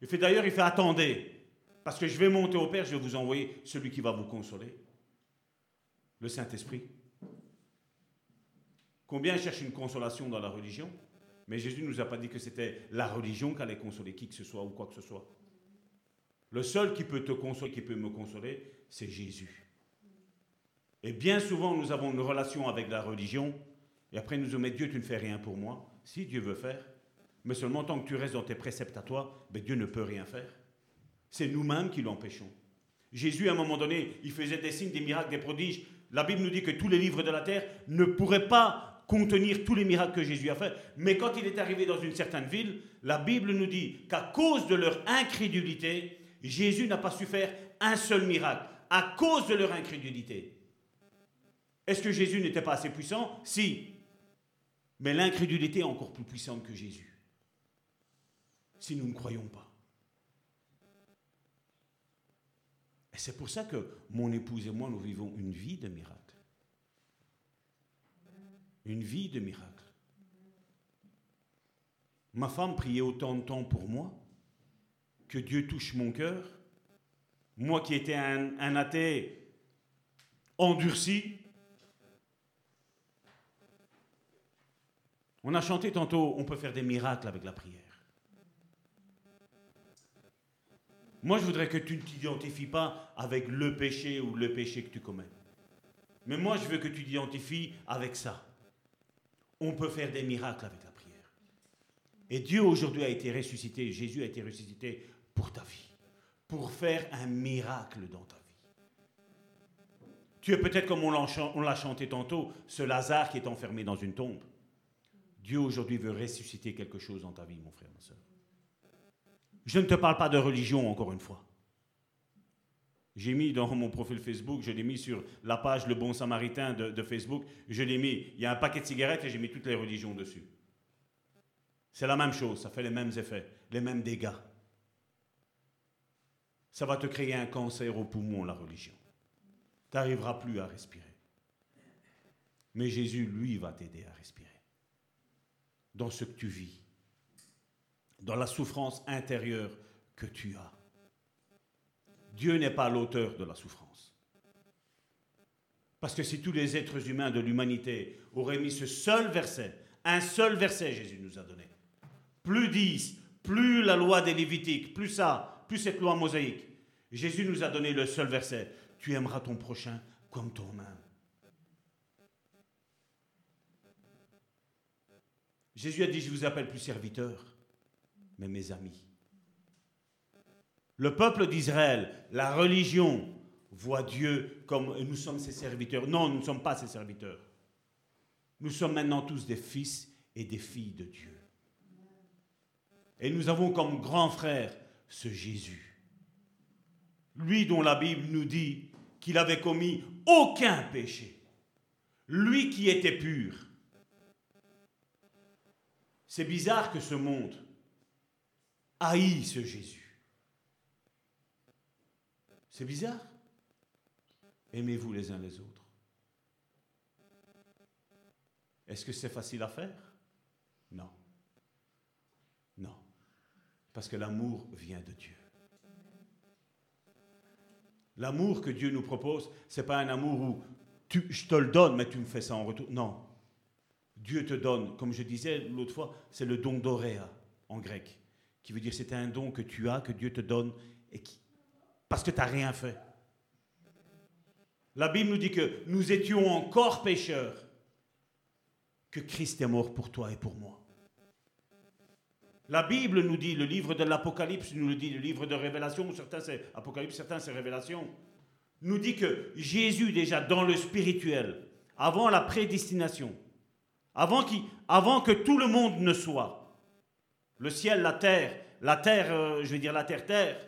Il fait d'ailleurs, il fait attendez, parce que je vais monter au Père, je vais vous envoyer celui qui va vous consoler. Le Saint-Esprit. Combien cherchent une consolation dans la religion? Mais Jésus ne nous a pas dit que c'était la religion qui allait consoler qui que ce soit ou quoi que ce soit. Le seul qui peut te consoler, qui peut me consoler, c'est Jésus. Et bien souvent, nous avons une relation avec la religion, et après nous disons, mais Dieu, tu ne fais rien pour moi. Si Dieu veut faire, mais seulement tant que tu restes dans tes préceptes à toi, ben Dieu ne peut rien faire. C'est nous-mêmes qui l'empêchons. Jésus, à un moment donné, il faisait des signes, des miracles, des prodiges. La Bible nous dit que tous les livres de la terre ne pourraient pas contenir tous les miracles que Jésus a fait. Mais quand il est arrivé dans une certaine ville, la Bible nous dit qu'à cause de leur incrédulité, Jésus n'a pas su faire un seul miracle. À cause de leur incrédulité. Est-ce que Jésus n'était pas assez puissant? Si. Mais l'incrédulité est encore plus puissante que Jésus. Si nous ne croyons pas. Et c'est pour ça que mon épouse et moi, nous vivons une vie de miracle. Une vie de miracle. Ma femme priait autant de temps pour moi que Dieu touche mon cœur. Moi qui étais un, un athée endurci, On a chanté tantôt, on peut faire des miracles avec la prière. Moi, je voudrais que tu ne t'identifies pas avec le péché ou le péché que tu commets. Mais moi, je veux que tu t'identifies avec ça. On peut faire des miracles avec la prière. Et Dieu aujourd'hui a été ressuscité, Jésus a été ressuscité pour ta vie, pour faire un miracle dans ta vie. Tu es peut-être comme on l'a chanté tantôt, ce Lazare qui est enfermé dans une tombe. Dieu aujourd'hui veut ressusciter quelque chose dans ta vie, mon frère, ma soeur. Je ne te parle pas de religion, encore une fois. J'ai mis dans mon profil Facebook, je l'ai mis sur la page Le Bon Samaritain de, Facebook, je l'ai mis, il y a un paquet de cigarettes et j'ai mis toutes les religions dessus. C'est la même chose, ça fait les mêmes effets, les mêmes dégâts. Ça va te créer un cancer au poumon, la religion. Tu n'arriveras plus à respirer. Mais Jésus, lui, va t'aider à respirer. Dans ce que tu vis, dans la souffrance intérieure que tu as. Dieu n'est pas l'auteur de la souffrance. Parce que si tous les êtres humains de l'humanité auraient mis ce seul verset, un seul verset Jésus nous a donné, plus dix, plus la loi des Lévitiques, plus ça, plus cette loi mosaïque, Jésus nous a donné le seul verset, tu aimeras ton prochain comme toi-même. Jésus a dit, je vous appelle plus serviteur, mais mes amis. Le peuple d'Israël, la religion, voit Dieu comme nous sommes ses serviteurs. Non, nous ne sommes pas ses serviteurs. Nous sommes maintenant tous des fils et des filles de Dieu. Et nous avons comme grand frère ce Jésus. Lui dont la Bible nous dit qu'il avait commis aucun péché. Lui qui était pur. C'est bizarre que ce monde haït ce Jésus. C'est bizarre. Aimez-vous les uns les autres. Est-ce que c'est facile à faire? Non. Non. Parce que l'amour vient de Dieu. L'amour que Dieu nous propose, ce n'est pas un amour où je te le donne, mais tu me fais ça en retour. Non. Dieu te donne, comme je disais l'autre fois, c'est le don d'oréa en grec, qui veut dire c'est un don que tu as, que Dieu te donne, et qui, parce que tu n'as rien fait. La Bible nous dit que nous étions encore pécheurs, que Christ est mort pour toi et pour moi. La Bible nous dit, le livre de l'Apocalypse nous le dit, le livre de Révélation, certains c'est Apocalypse, certains c'est Révélation, nous dit que Jésus déjà dans le spirituel, avant la prédestination, avant, avant que tout le monde ne soit, le ciel, la terre, la terre, euh, je vais dire la terre-terre,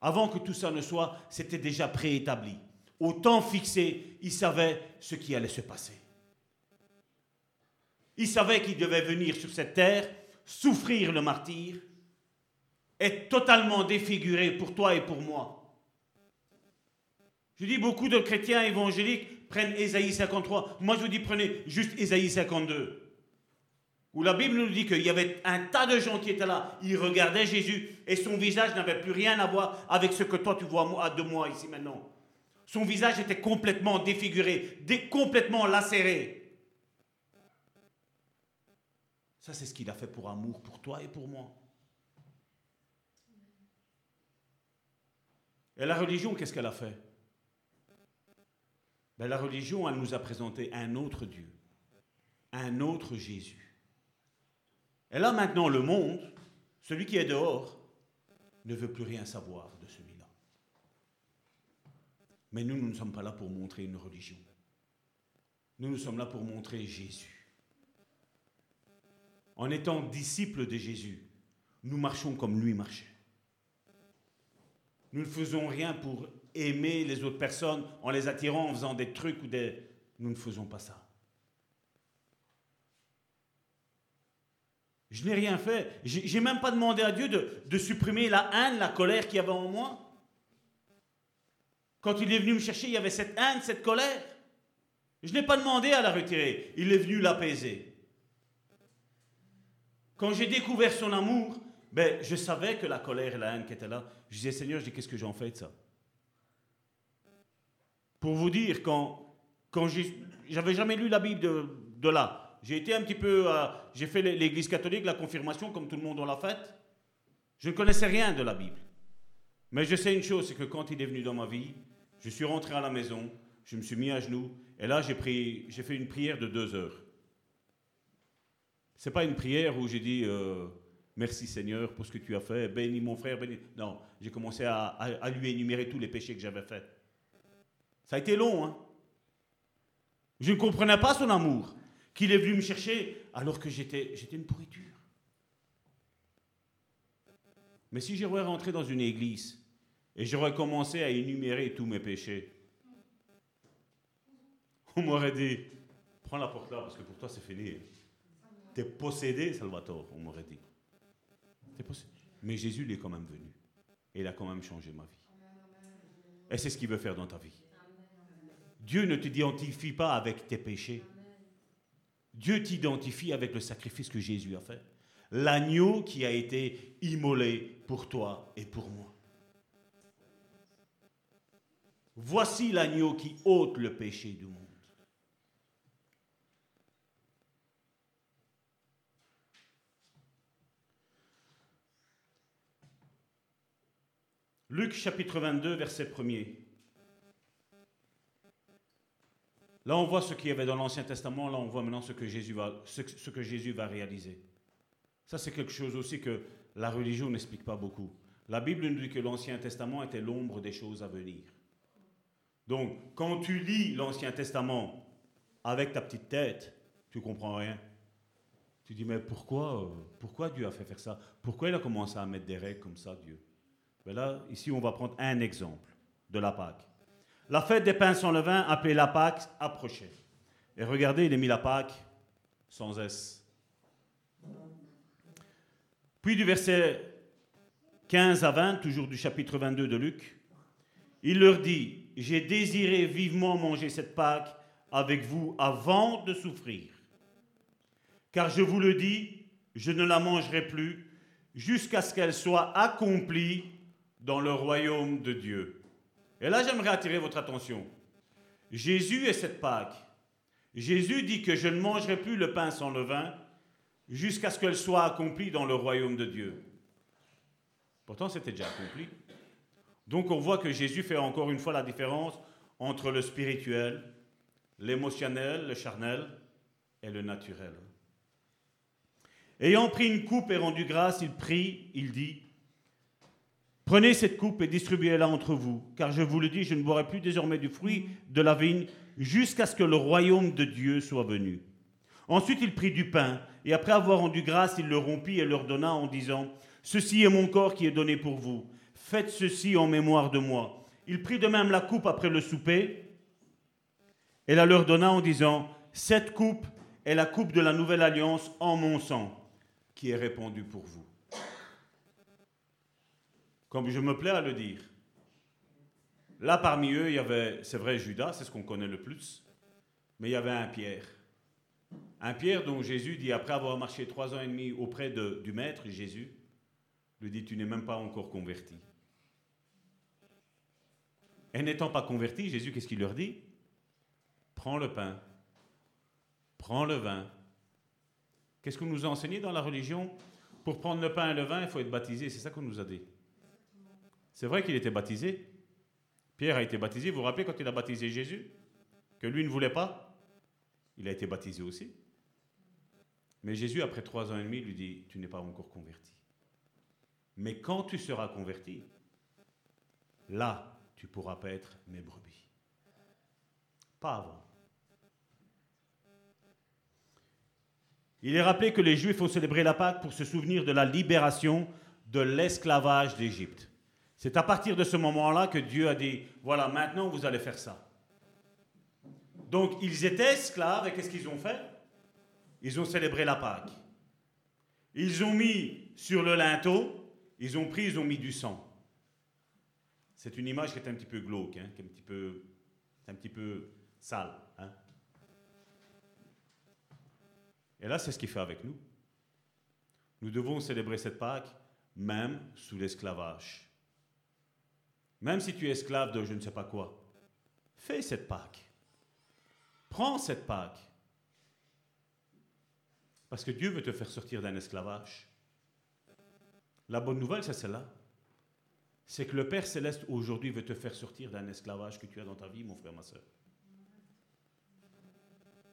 avant que tout ça ne soit, c'était déjà préétabli. Au temps fixé, il savait ce qui allait se passer. Il savait qu'il devait venir sur cette terre, souffrir le martyr, être totalement défiguré pour toi et pour moi. Je dis, beaucoup de chrétiens évangéliques prennent Ésaïe 53. Moi, je vous dis, prenez juste Ésaïe 52 où la Bible nous dit qu'il y avait un tas de gens qui étaient là, ils regardaient Jésus et son visage n'avait plus rien à voir avec ce que toi tu vois de moi ici maintenant. Son visage était complètement défiguré, complètement lacéré. Ça, c'est ce qu'il a fait pour amour, pour toi et pour moi. Et la religion, qu'est-ce qu'elle a fait? Ben, La religion, elle nous a présenté un autre Dieu, un autre Jésus. Et là maintenant, le monde, celui qui est dehors, ne veut plus rien savoir de celui-là. Mais nous, nous ne sommes pas là pour montrer une religion. Nous, nous sommes là pour montrer Jésus. En étant disciples de Jésus, nous marchons comme lui marchait. Nous ne faisons rien pour aimer les autres personnes en les attirant, en faisant des trucs ou des... Nous ne faisons pas ça. Je n'ai rien fait. J'ai même pas demandé à Dieu de, supprimer la haine, la colère qu'il y avait en moi. Quand il est venu me chercher, il y avait cette haine, cette colère. Je n'ai pas demandé à la retirer. Il est venu l'apaiser. Quand j'ai découvert son amour, ben, je savais que la colère et la haine qui étaient là, je disais, Seigneur, je dis, qu'est-ce que j'en fais de ça? Pour vous dire, quand, quand j'avais jamais lu la Bible de, de là, j'ai été un petit peu. j'ai fait l'église catholique, la confirmation, comme tout le monde l'a faite. Je ne connaissais rien de la Bible. Mais je sais une chose, c'est que quand il est venu dans ma vie, je suis rentré à la maison, je me suis mis à genoux, et là j'ai fait une prière de deux heures. C'est pas une prière où j'ai dit euh, merci Seigneur pour ce que tu as fait, bénis mon frère, bénis. Non, j'ai commencé à- à lui énumérer tous les péchés que j'avais faits. Ça a été long, hein. Je ne comprenais pas son amour, qu'il est venu me chercher alors que j'étais, une pourriture. Mais si j'aurais rentré dans une église et j'aurais commencé à énumérer tous mes péchés, on m'aurait dit, prends la porte là parce que pour toi c'est fini. T'es possédé, Salvatore, on m'aurait dit. Mais Jésus est quand même venu. Et il a quand même changé ma vie. Et c'est ce qu'il veut faire dans ta vie. Dieu ne t'identifie pas avec tes péchés. Dieu t'identifie avec le sacrifice que Jésus a fait. L'agneau qui a été immolé pour toi et pour moi. Voici l'agneau qui ôte le péché du monde. Luc chapitre 22, verset 1er. Là, on voit ce qu'il y avait dans l'Ancien Testament, là, on voit maintenant ce que Jésus va, ce, que Jésus va réaliser. Ça, c'est quelque chose aussi que la religion n'explique pas beaucoup. La Bible nous dit que l'Ancien Testament était l'ombre des choses à venir. Donc, quand tu lis l'Ancien Testament avec ta petite tête, tu comprends rien. Tu dis, mais pourquoi, pourquoi Dieu a fait faire ça? Pourquoi il a commencé à mettre des règles comme ça, Dieu? Ben Là, ici, on va prendre un exemple de la Pâque. La fête des pains sans levain, appelée la Pâque, approchait. Et regardez, il a mis la Pâque sans S. Puis du verset 15 à 20, toujours du chapitre 22 de Luc, il leur dit, j'ai désiré vivement manger cette Pâque avec vous avant de souffrir. Car je vous le dis, je ne la mangerai plus jusqu'à ce qu'elle soit accomplie dans le royaume de Dieu. Et là, j'aimerais attirer votre attention. Jésus est cette Pâque. Jésus dit que je ne mangerai plus le pain sans levain jusqu'à ce qu'elle soit accomplie dans le royaume de Dieu. Pourtant, c'était déjà accompli. Donc, on voit que Jésus fait encore une fois la différence entre le spirituel, l'émotionnel, le charnel et le naturel. Ayant pris une coupe et rendu grâce, il prie, il dit Prenez cette coupe et distribuez-la entre vous, car je vous le dis, je ne boirai plus désormais du fruit de la vigne jusqu'à ce que le royaume de Dieu soit venu. Ensuite, il prit du pain, et après avoir rendu grâce, il le rompit et leur donna en disant Ceci est mon corps qui est donné pour vous. Faites ceci en mémoire de moi. Il prit de même la coupe après le souper, et la leur donna en disant Cette coupe est la coupe de la nouvelle alliance en mon sang, qui est répandue pour vous. Comme je me plais à le dire. Là, parmi eux, il y avait, c'est vrai, Judas, c'est ce qu'on connaît le plus, mais il y avait un Pierre. Un Pierre dont Jésus dit, après avoir marché trois ans et demi auprès du Maître, Jésus, lui dit, tu n'es même pas encore converti. Et n'étant pas converti, Jésus, qu'est-ce qu'il leur dit Prends le pain, prends le vin. Qu'est-ce qu'on nous a enseigné dans la religion? Pour prendre le pain et le vin, il faut être baptisé, c'est ça qu'on nous a dit. C'est vrai qu'il était baptisé. Pierre a été baptisé. Vous vous rappelez quand il a baptisé Jésus? Que lui ne voulait pas? Il a été baptisé aussi. Mais Jésus, après trois ans et demi, lui dit, tu n'es pas encore converti. Mais quand tu seras converti, là, tu pourras paître mes brebis. Pas avant. Il est rappelé que les Juifs ont célébré la Pâque pour se souvenir de la libération de l'esclavage d'Égypte. C'est à partir de ce moment-là que Dieu a dit, voilà, maintenant vous allez faire ça. Donc ils étaient esclaves et qu'est-ce qu'ils ont fait? Ils ont célébré la Pâque. Ils ont mis sur le linteau, ils ont pris, ils ont mis du sang. C'est une image qui est un petit peu glauque, hein, qui est un petit peu, un petit peu sale. hein. Et là, c'est ce qu'il fait avec nous. Nous devons célébrer cette Pâque même sous l'esclavage. Même si tu es esclave de je ne sais pas quoi, fais cette Pâque. Prends cette Pâque. Parce que Dieu veut te faire sortir d'un esclavage. La bonne nouvelle, c'est celle-là. c'est que le Père céleste aujourd'hui veut te faire sortir d'un esclavage que tu as dans ta vie, mon frère, ma soeur.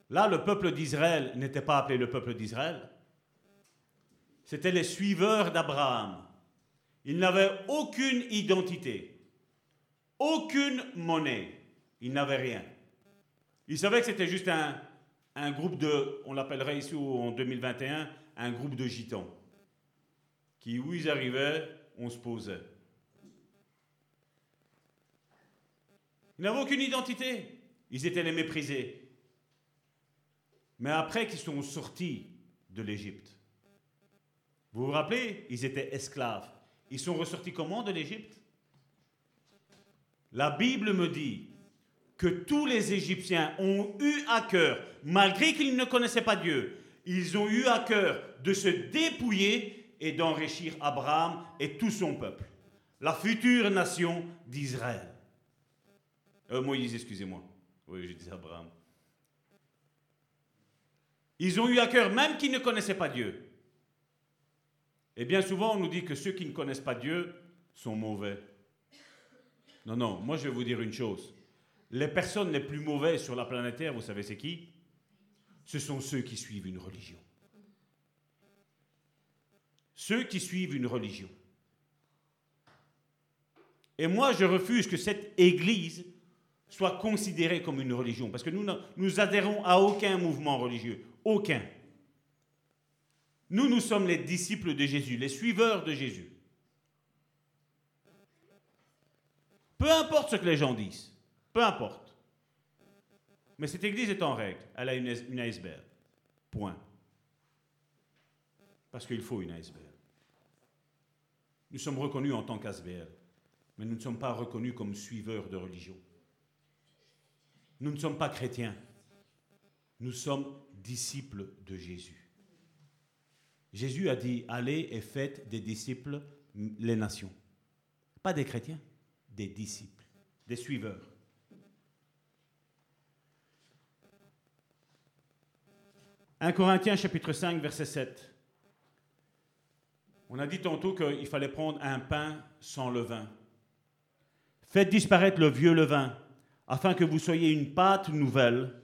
Là, le peuple d'Israël n'était pas appelé le peuple d'Israël. C'était les suiveurs d'Abraham. Ils n'avaient aucune identité, aucune monnaie. Ils n'avaient rien. Ils savaient que c'était juste un, groupe de, on l'appellerait ici en 2021, un groupe de gitans. Qui, où ils arrivaient, on se posait. Ils n'avaient aucune identité. Ils étaient les méprisés. Mais après qu'ils sont sortis de l'Égypte, vous vous rappelez, ils étaient esclaves. Ils sont ressortis comment de l'Égypte? La Bible me dit que tous les Égyptiens ont eu à cœur, malgré qu'ils ne connaissaient pas Dieu, ils ont eu à cœur de se dépouiller et d'enrichir Abraham et tout son peuple, la future nation d'Israël. Euh, Moïse, excusez-moi. Oui, je dis Abraham. Ils ont eu à cœur, même qu'ils ne connaissaient pas Dieu. Et bien souvent, on nous dit que ceux qui ne connaissent pas Dieu sont mauvais. Non, non, moi je vais vous dire une chose. Les personnes les plus mauvaises sur la planète Terre, vous savez c'est qui? Ce sont ceux qui suivent une religion. Ceux qui suivent une religion. Et moi, je refuse que cette Église soit considérée comme une religion, parce que nous, nous adhérons à aucun mouvement religieux, aucun. Nous, nous sommes les disciples de Jésus, les suiveurs de Jésus. Peu importe ce que les gens disent, peu importe. Mais cette église est en règle, elle a une, iceberg. Point. Parce qu'il faut une iceberg. Nous sommes reconnus en tant qu'ASBL, mais nous ne sommes pas reconnus comme suiveurs de religion. Nous ne sommes pas chrétiens. Nous sommes disciples de Jésus. Jésus a dit, allez et faites des disciples les nations. Pas des chrétiens, des disciples, des suiveurs. « 1 Corinthiens chapitre 5 verset 7. On a dit tantôt qu'il fallait prendre un pain sans levain. Faites disparaître le vieux levain, afin que vous soyez une pâte nouvelle,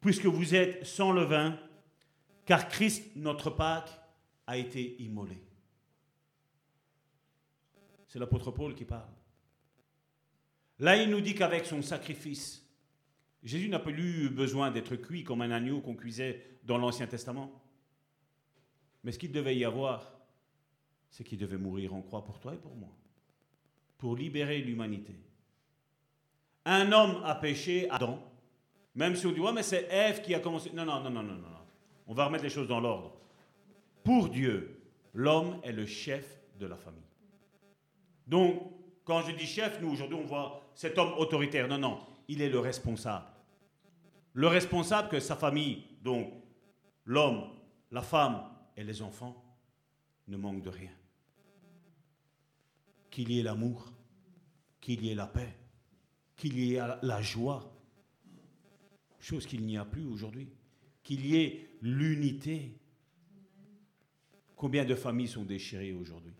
puisque vous êtes sans levain, car Christ, notre Pâque, a été immolé. C'est l'apôtre Paul qui parle. Là, il nous dit qu'avec son sacrifice, Jésus n'a pas eu besoin d'être cuit comme un agneau qu'on cuisait dans l'Ancien Testament. Mais ce qu'il devait y avoir, c'est qu'il devait mourir en croix pour toi et pour moi, pour libérer l'humanité. Un homme a péché, Adam, même si on dit, mais c'est Ève qui a commencé. Non, non, non, non, non, non. On va remettre les choses dans l'ordre. Pour Dieu, l'homme est le chef de la famille. Donc, quand je dis chef, nous aujourd'hui on voit cet homme autoritaire. Non, non, il est le responsable. Le responsable que sa famille, donc l'homme, la femme et les enfants, ne manquent de rien. Qu'il y ait l'amour, qu'il y ait la paix, qu'il y ait la joie, chose qu'il n'y a plus aujourd'hui, qu'il y ait l'unité, Combien de familles sont déchirées aujourd'hui?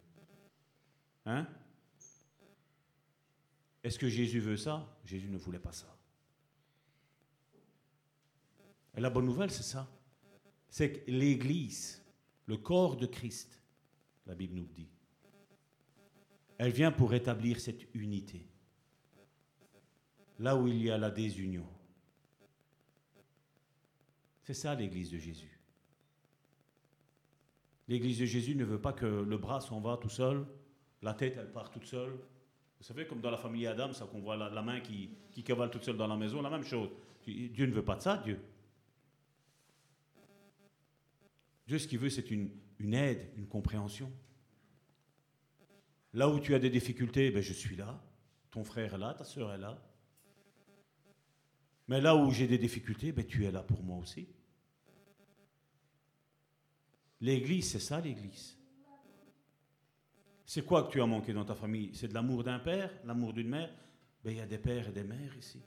Hein? Est-ce que Jésus veut ça? Jésus ne voulait pas ça. Et la bonne nouvelle, c'est ça. C'est que l'Église, le corps de Christ, la Bible nous dit, elle vient pour établir cette unité. Là où il y a la désunion. C'est ça l'Église de Jésus. L'Église de Jésus ne veut pas que le bras s'en va tout seul, la tête elle part toute seule. Vous savez, comme dans la famille Adam, ça qu'on voit la, main qui, cavale toute seule dans la maison, la même chose. Dieu ne veut pas de ça, Dieu. Dieu, ce qu'il veut, c'est une, une, aide, une compréhension. Là où tu as des difficultés, ben, je suis là. Ton frère est là, ta soeur est là. Mais là où j'ai des difficultés, ben, tu es là pour moi aussi. L'église, c'est ça l'église. C'est quoi que tu as manqué dans ta famille? C'est de l'amour d'un père, l'amour d'une mère? Ben, Il y a des pères et des mères ici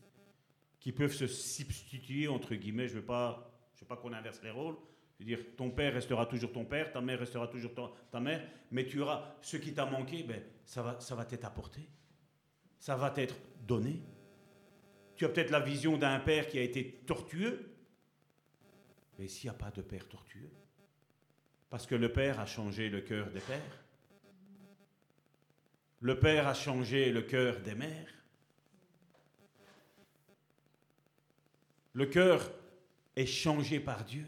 qui peuvent se substituer, entre guillemets, je ne veux pas, je pas qu'on inverse les rôles, Je veux dire, ton père restera toujours ton père, ta mère restera toujours ta, ta mère, mais tu auras ce qui t'a manqué, ben, ça va, ça va t'être apporté. Ça va t'être donné. Tu as peut-être la vision d'un père qui a été tortueux, mais s'il n'y a pas de père tortueux, parce que le père a changé le cœur des pères, le père a changé le cœur des mères, le cœur est changé par Dieu,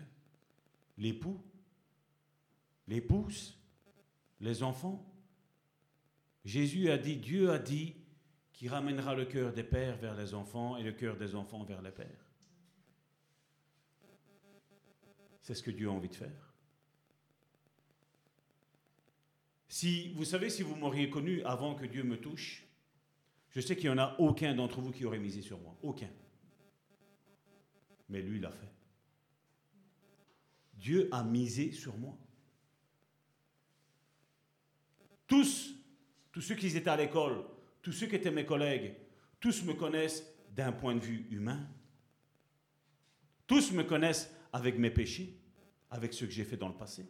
l'époux, l'épouse, les enfants. Jésus a dit, Dieu a dit, qui ramènera le cœur des pères vers les enfants et le cœur des enfants vers les pères. C'est ce que Dieu a envie de faire. Si vous savez, si vous m'auriez connu avant que Dieu me touche, je sais qu'il n'y en a aucun d'entre vous qui aurait misé sur moi. Aucun. Mais lui l'a fait. Dieu a misé sur moi. Tous, tous ceux qui étaient à l'école, tous ceux qui étaient mes collègues, tous me connaissent d'un point de vue humain. Tous me connaissent avec mes péchés, avec ce que j'ai fait dans le passé,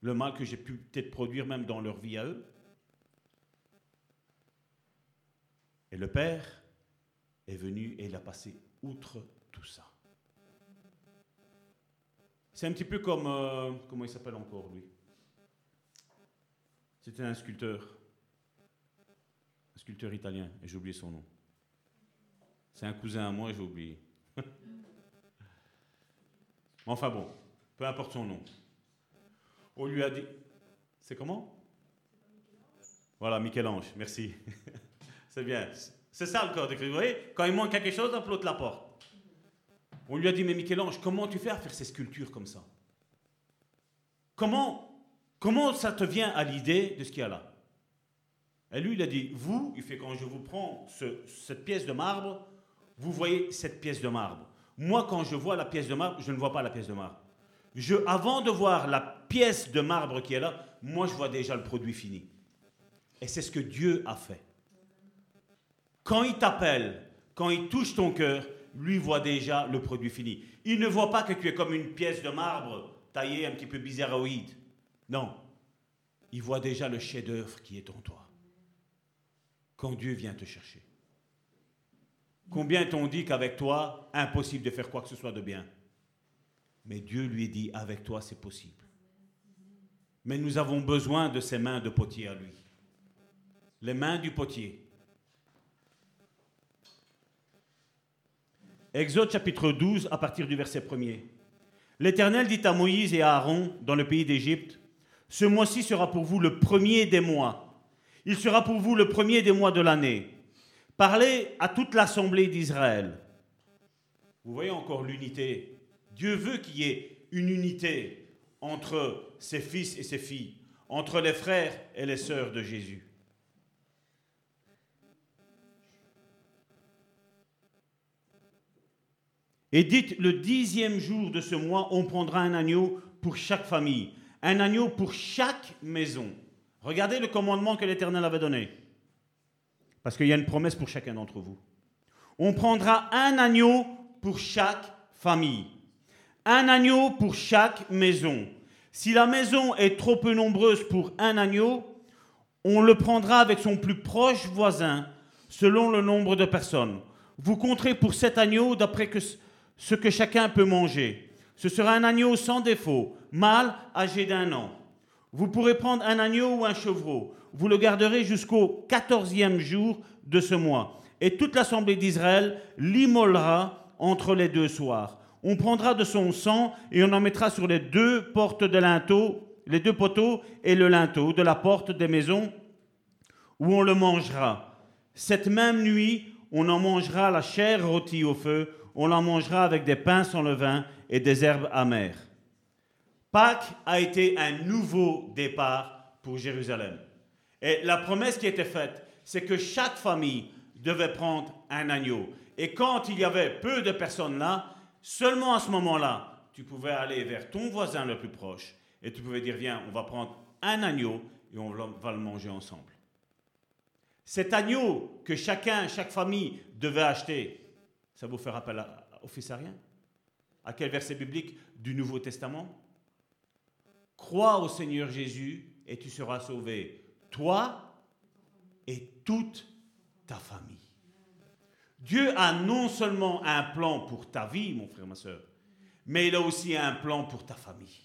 le mal que j'ai pu peut-être produire même dans leur vie à eux. Et le Père est venu et il a passé outre tout ça. C'est un petit peu comme, euh, comment il s'appelle encore lui? C'était un sculpteur sculpteur italien, et j'ai oublié son nom. C'est un cousin à moi, j'ai oublié. enfin bon, peu importe son nom. On lui a dit. C'est comment? Voilà, Michel-Ange, merci. C'est bien. C'est ça le corps de Christ. Vous voyez, quand il manque quelque chose, on l'autre la porte. On lui a dit, mais Michel-Ange, comment tu fais à faire ces sculptures comme ça? Comment, comment ça te vient à l'idée de ce qu'il y a là? Et lui, il a dit, vous, il fait quand je vous prends cette pièce de marbre, vous voyez cette pièce de marbre. Moi, quand je vois la pièce de marbre, je ne vois pas la pièce de marbre. Avant de voir la pièce de marbre qui est là, moi, je vois déjà le produit fini. Et c'est ce que Dieu a fait. Quand il t'appelle, quand il touche ton cœur, lui voit déjà le produit fini. Il ne voit pas que tu es comme une pièce de marbre taillée un petit peu bizarroïde. Non. Il voit déjà le chef-d'œuvre qui est en toi quand Dieu vient te chercher. Combien t'ont dit qu'avec toi, impossible de faire quoi que ce soit de bien? Mais Dieu lui dit, avec toi, c'est possible. Mais nous avons besoin de ces mains de potier à lui. Les mains du potier. Exode chapitre 12 à partir du verset 1er. L'Éternel dit à Moïse et à Aaron dans le pays d'Égypte, Ce mois-ci sera pour vous le premier des mois il sera pour vous le premier des mois de l'année. Parlez à toute l'assemblée d'Israël. Vous voyez encore l'unité. Dieu veut qu'il y ait une unité entre ses fils et ses filles, entre les frères et les sœurs de Jésus. Et dites, le dixième jour de ce mois, on prendra un agneau pour chaque famille, un agneau pour chaque maison. Regardez le commandement que l'Éternel avait donné. Parce qu'il y a une promesse pour chacun d'entre vous. On prendra un agneau pour chaque famille. Un agneau pour chaque maison. Si la maison est trop peu nombreuse pour un agneau, on le prendra avec son plus proche voisin, selon le nombre de personnes. Vous compterez pour cet agneau d'après ce que chacun peut manger. Ce sera un agneau sans défaut, mâle, âgé d'un an. Vous pourrez prendre un agneau ou un chevreau. Vous le garderez jusqu'au quatorzième jour de ce mois. Et toute l'assemblée d'Israël l'immolera entre les deux soirs. On prendra de son sang et on en mettra sur les deux portes de linteau, les deux poteaux et le linteau de la porte des maisons où on le mangera. Cette même nuit, on en mangera la chair rôtie au feu, on la mangera avec des pains sans levain et des herbes amères. Pâques a été un nouveau départ pour Jérusalem. Et la promesse qui était faite, c'est que chaque famille devait prendre un agneau. Et quand il y avait peu de personnes là, seulement à ce moment-là, tu pouvais aller vers ton voisin le plus proche et tu pouvais dire, viens, on va prendre un agneau et on va le manger ensemble. Cet agneau que chacun, chaque famille devait acheter, ça vous fait rappel au fils à À quel verset biblique du Nouveau Testament? Crois au Seigneur Jésus et tu seras sauvé, toi et toute ta famille. Dieu a non seulement un plan pour ta vie, mon frère, ma soeur, mais il a aussi un plan pour ta famille.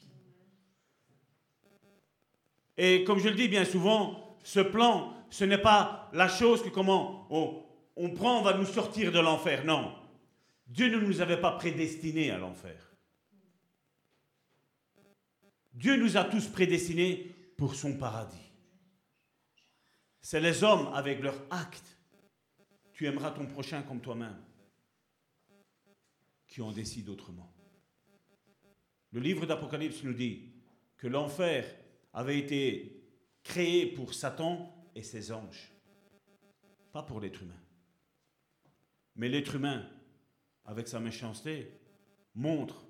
Et comme je le dis bien souvent, ce plan, ce n'est pas la chose que comment on, on prend, on va nous sortir de l'enfer. Non. Dieu ne nous avait pas prédestinés à l'enfer. Dieu nous a tous prédestinés pour son paradis. C'est les hommes avec leurs actes. Tu aimeras ton prochain comme toi-même. Qui en décident autrement. Le livre d'Apocalypse nous dit que l'enfer avait été créé pour Satan et ses anges, pas pour l'être humain. Mais l'être humain, avec sa méchanceté, montre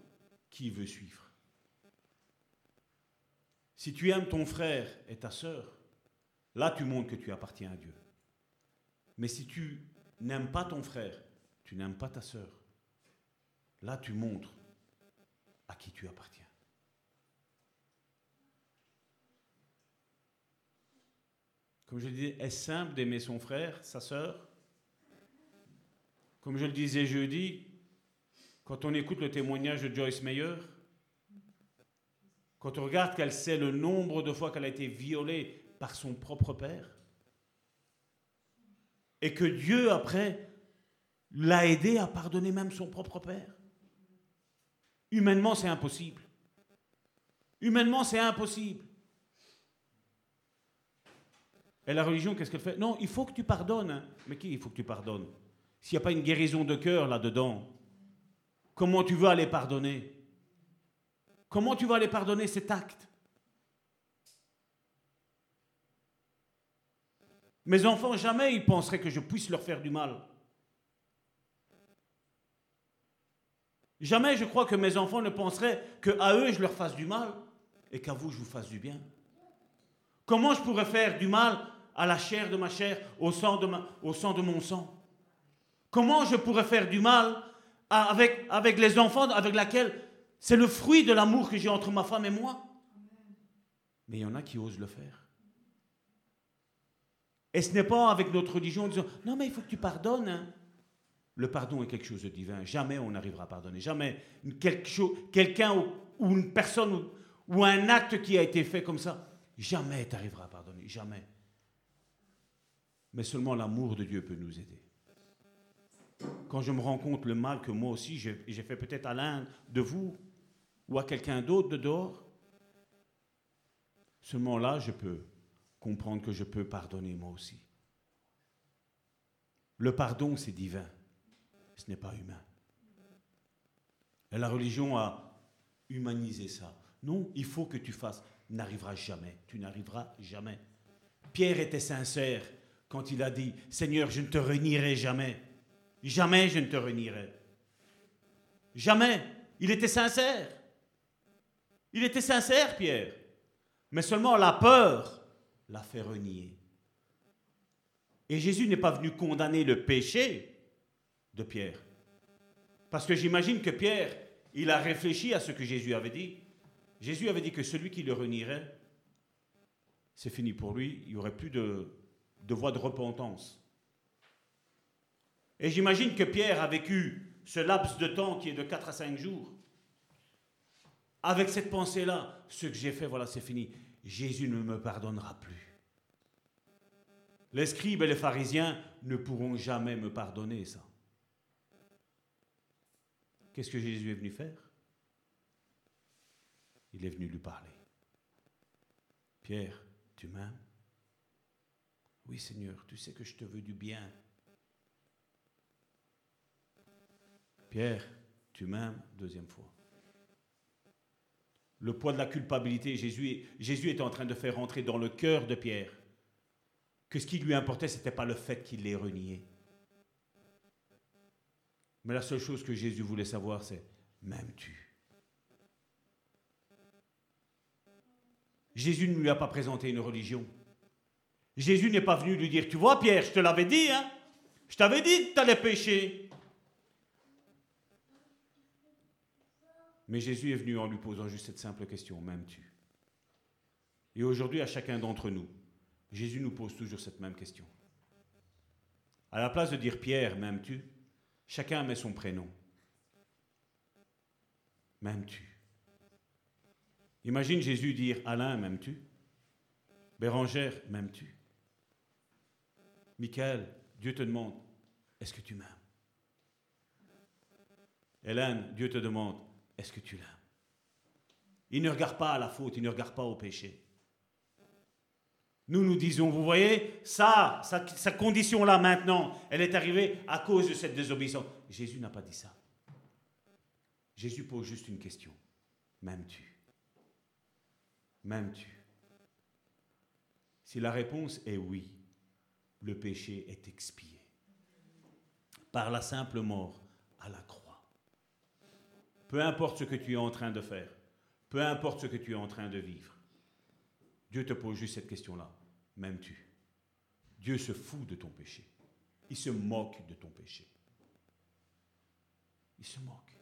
qui veut suivre. Si tu aimes ton frère et ta sœur, là tu montres que tu appartiens à Dieu. Mais si tu n'aimes pas ton frère, tu n'aimes pas ta sœur, là tu montres à qui tu appartiens. Comme je le disais, est-ce simple d'aimer son frère, sa sœur? Comme je le disais jeudi, quand on écoute le témoignage de Joyce Meyer, quand on regarde qu'elle sait le nombre de fois qu'elle a été violée par son propre père, et que Dieu, après, l'a aidé à pardonner même son propre père. Humainement, c'est impossible. Humainement, c'est impossible. Et la religion, qu'est-ce qu'elle fait? Non, il faut que tu pardonnes. hein. Mais qui il faut que tu pardonnes? S'il n'y a pas une guérison de cœur là-dedans, comment tu veux aller pardonner? Comment tu vas aller pardonner cet acte? Mes enfants, jamais ils penseraient que je puisse leur faire du mal. Jamais je crois que mes enfants ne penseraient qu'à eux je leur fasse du mal et qu'à vous je vous fasse du bien. Comment je pourrais faire du mal à la chair de ma chair, au sang de, mon sang? Comment je pourrais faire du mal avec, avec les enfants avec laquelle c'est le fruit de l'amour que j'ai entre ma femme et moi? Mais il y en a qui osent le faire. Et ce n'est pas avec notre religion en disant non mais il faut que tu pardonnes. hein. Le pardon est quelque chose de divin. Jamais on n'arrivera à pardonner. Jamais quelqu'un ou, une personne ou, un acte qui a été fait comme ça, jamais tu arriveras à pardonner. Jamais. Mais seulement l'amour de Dieu peut nous aider. Quand je me rends compte le mal que moi aussi j'ai j'ai fait peut-être à l'un de vous ou à quelqu'un d'autre de dehors, seulement là je peux comprendre que je peux pardonner moi aussi. Le pardon, c'est divin. Ce n'est pas humain. Et la religion a humanisé ça. Non, il faut que tu fasses. N'arriveras jamais. Tu n'arriveras jamais. Pierre était sincère quand il a dit Seigneur, je ne te renierai jamais. Jamais je ne te renierai. Jamais. Il était sincère. Il était sincère, Pierre. Mais seulement la peur l'a fait renier. Et Jésus n'est pas venu condamner le péché de Pierre. Parce que j'imagine que Pierre, il a réfléchi à ce que Jésus avait dit. Jésus avait dit que celui qui le renierait, c'est fini pour lui, il n'y aurait plus de, voie de repentance. Et j'imagine que Pierre a vécu ce laps de temps qui est de 4 à 5 jours. Avec cette pensée-là, ce que j'ai fait, voilà, c'est fini. Jésus ne me pardonnera plus. Les scribes et les pharisiens ne pourront jamais me pardonner ça. Qu'est-ce que Jésus est venu faire? Il est venu lui parler. Pierre, tu m'aimes? Oui Seigneur, tu sais que je te veux du bien. Pierre, tu m'aimes? Deuxième fois. Le poids de la culpabilité, Jésus, était en train de faire entrer dans le cœur de Pierre que ce qui lui importait, ce n'était pas le fait qu'il l'ait renié. Mais la seule chose que Jésus voulait savoir, c'est m'aimes-tu? Jésus ne lui a pas présenté une religion. Jésus n'est pas venu lui dire, tu vois Pierre, je te l'avais dit, hein? Je t'avais dit que tu allais pécher. Mais Jésus est venu en lui posant juste cette simple question, m'aimes-tu? Et aujourd'hui, à chacun d'entre nous, Jésus nous pose toujours cette même question. À la place de dire Pierre, m'aimes-tu? Chacun met son prénom. M'aimes-tu? Imagine Jésus dire Alain, m'aimes-tu? Bérangère, m'aimes-tu? Michael, Dieu te demande Est-ce que tu m'aimes? Hélène, Dieu te demande Est-ce que tu l'aimes? Il ne regarde pas à la faute, il ne regarde pas au péché. Nous nous disons, vous voyez, ça, sa, condition-là maintenant, elle est arrivée à cause de cette désobéissance. Jésus n'a pas dit ça. Jésus pose juste une question. M'aimes-tu? M'aimes-tu? Si la réponse est oui, le péché est expié par la simple mort à la croix. Peu importe ce que tu es en train de faire, peu importe ce que tu es en train de vivre, Dieu te pose juste cette question-là. M'aimes-tu? Dieu se fout de ton péché. Il se moque de ton péché. Il se moque.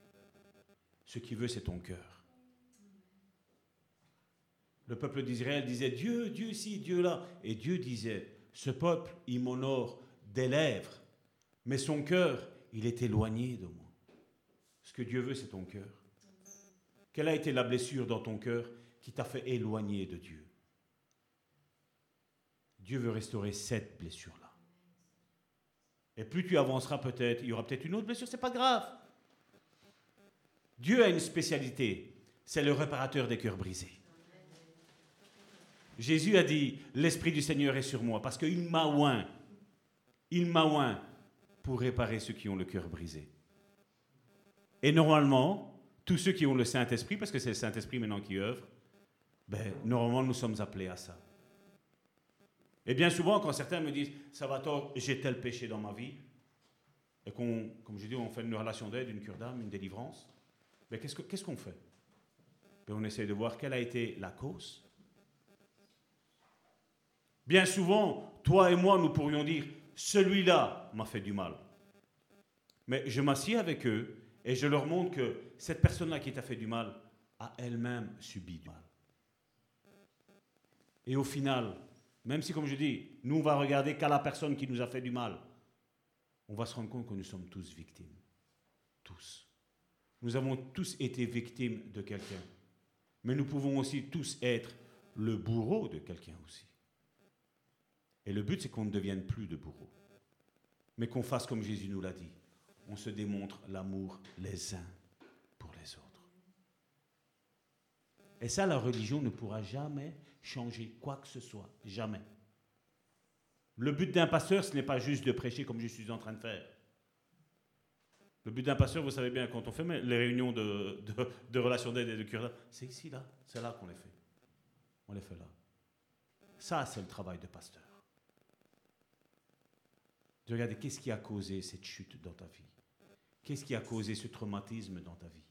Ce qu'il veut, c'est ton cœur. Le peuple d'Israël disait Dieu, Dieu ci, Dieu là. Et Dieu disait Ce peuple, il m'honore des lèvres, mais son cœur, il est éloigné de moi. Ce que Dieu veut, c'est ton cœur. Quelle a été la blessure dans ton cœur qui t'a fait éloigner de Dieu? Dieu veut restaurer cette blessure-là. Et plus tu avanceras peut-être, il y aura peut-être une autre blessure, c'est pas grave. Dieu a une spécialité, c'est le réparateur des cœurs brisés. Jésus a dit, l'Esprit du Seigneur est sur moi, parce qu'il m'a oint, il m'a oint pour réparer ceux qui ont le cœur brisé. Et normalement, tous ceux qui ont le Saint-Esprit, parce que c'est le Saint-Esprit maintenant qui œuvre, ben, normalement nous sommes appelés à ça. Et bien souvent, quand certains me disent, Salvatore, j'ai tel péché dans ma vie, et qu'on, comme je dis, on fait une relation d'aide, une cure d'âme, une délivrance, mais qu'est-ce, qu'on fait? Ben, On essaie de voir quelle a été la cause. Bien souvent, toi et moi, nous pourrions dire, celui-là m'a fait du mal. Mais je m'assieds avec eux et je leur montre que cette personne-là qui t'a fait du mal a elle-même subi du mal. Et au final, même si, comme je dis, nous, on va regarder qu'à la personne qui nous a fait du mal, on va se rendre compte que nous sommes tous victimes. Tous. Nous avons tous été victimes de quelqu'un. Mais nous pouvons aussi tous être le bourreau de quelqu'un aussi. Et le but, c'est qu'on ne devienne plus de bourreau. Mais qu'on fasse comme Jésus nous l'a dit. On se démontre l'amour les uns pour les autres. Et ça, la religion ne pourra jamais changer quoi que ce soit. Jamais. Le but d'un pasteur, ce n'est pas juste de prêcher comme je suis en train de faire. Le but d'un pasteur, vous savez bien, quand on fait les réunions de, relations d'aide et de cure, c'est ici, là. C'est là qu'on les fait. On les fait là. Ça, c'est le travail de pasteur. De regarder qu'est-ce qui a causé cette chute dans ta vie? Qu'est-ce qui a causé ce traumatisme dans ta vie?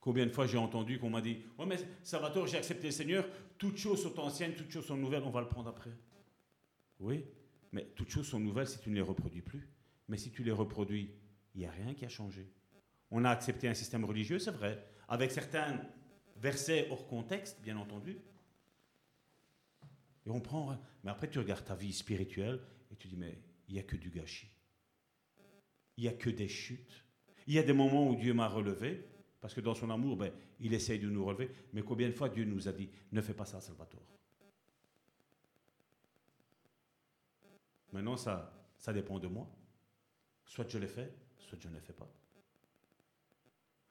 Combien de fois j'ai entendu qu'on m'a dit Ouais, mais Salvatore, j'ai accepté le Seigneur, toutes choses sont anciennes, toutes choses sont nouvelles, on va le prendre après. Oui, mais toutes choses sont nouvelles si tu ne les reproduis plus. Mais si tu les reproduis, il n'y a rien qui a changé. On a accepté un système religieux, c'est vrai, avec certains versets hors contexte, bien entendu. Et on prend. Mais après, tu regardes ta vie spirituelle et tu dis Mais il n'y a que du gâchis. Il n'y a que des chutes. Il y a des moments où Dieu m'a relevé, parce que dans son amour, ben, il essaye de nous relever. Mais combien de fois Dieu nous a dit, ne fais pas ça, Salvatore? Maintenant, ça, ça dépend de moi. Soit je l'ai fait, soit je ne l'ai fais pas.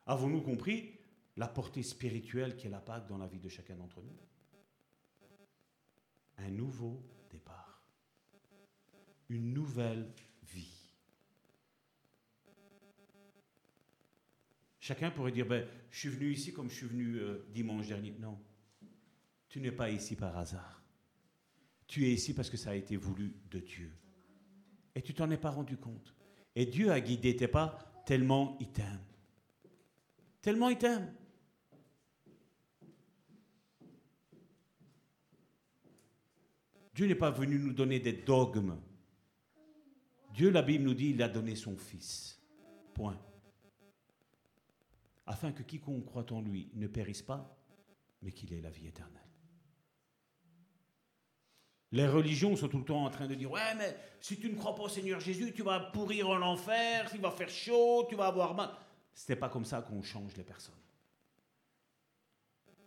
Avons-nous compris la portée spirituelle qu'est la Pâque dans la vie de chacun d'entre nous? Un nouveau départ. Une nouvelle Chacun pourrait dire, ben, je suis venu ici comme je suis venu euh, dimanche dernier. Non, tu n'es pas ici par hasard. Tu es ici parce que ça a été voulu de Dieu. Et tu t'en es pas rendu compte. Et Dieu a guidé tes pas tellement il t'aime. Tellement il t'aime. Dieu n'est pas venu nous donner des dogmes. Dieu, la Bible nous dit, il a donné son Fils. Point. Afin que quiconque croit en lui ne périsse pas, mais qu'il ait la vie éternelle. Les religions sont tout le temps en train de dire Ouais, mais si tu ne crois pas au Seigneur Jésus, tu vas pourrir en enfer, il va faire chaud, tu vas avoir mal. Ce n'est pas comme ça qu'on change les personnes.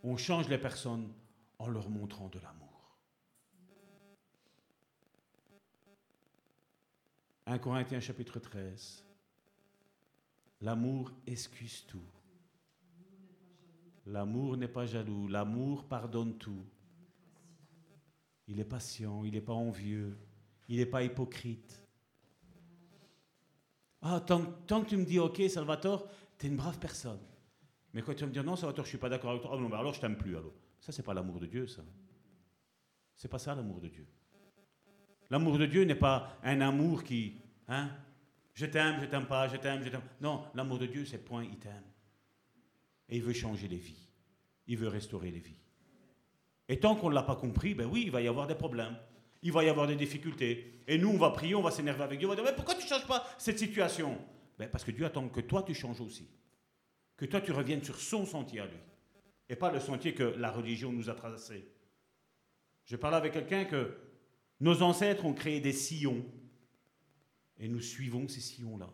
On change les personnes en leur montrant de l'amour. 1 Corinthiens chapitre 13. L'amour excuse tout. L'amour n'est pas jaloux. L'amour pardonne tout. Il est patient, il n'est pas envieux, il n'est pas hypocrite. Ah, tant, tant, que tu me dis, ok, Salvatore, tu es une brave personne. Mais quand tu vas me dire, non, Salvatore, je ne suis pas d'accord avec toi, oh, alors je t'aime plus. Alors. Ça, c'est pas l'amour de Dieu, ça. C'est pas ça l'amour de Dieu. L'amour de Dieu n'est pas un amour qui, hein, je t'aime, je t'aime pas, je t'aime, je t'aime. Non, l'amour de Dieu, c'est point, il t'aime. Et il veut changer les vies. Il veut restaurer les vies. Et tant qu'on ne l'a pas compris, ben oui, il va y avoir des problèmes. Il va y avoir des difficultés. Et nous, on va prier, on va s'énerver avec Dieu. On va dire, mais pourquoi tu ne changes pas cette situation? Ben Parce que Dieu attend que toi, tu changes aussi. Que toi, tu reviennes sur son sentier à lui. Et pas le sentier que la religion nous a tracé. Je parlais avec quelqu'un que nos ancêtres ont créé des sillons. Et nous suivons ces sillons-là.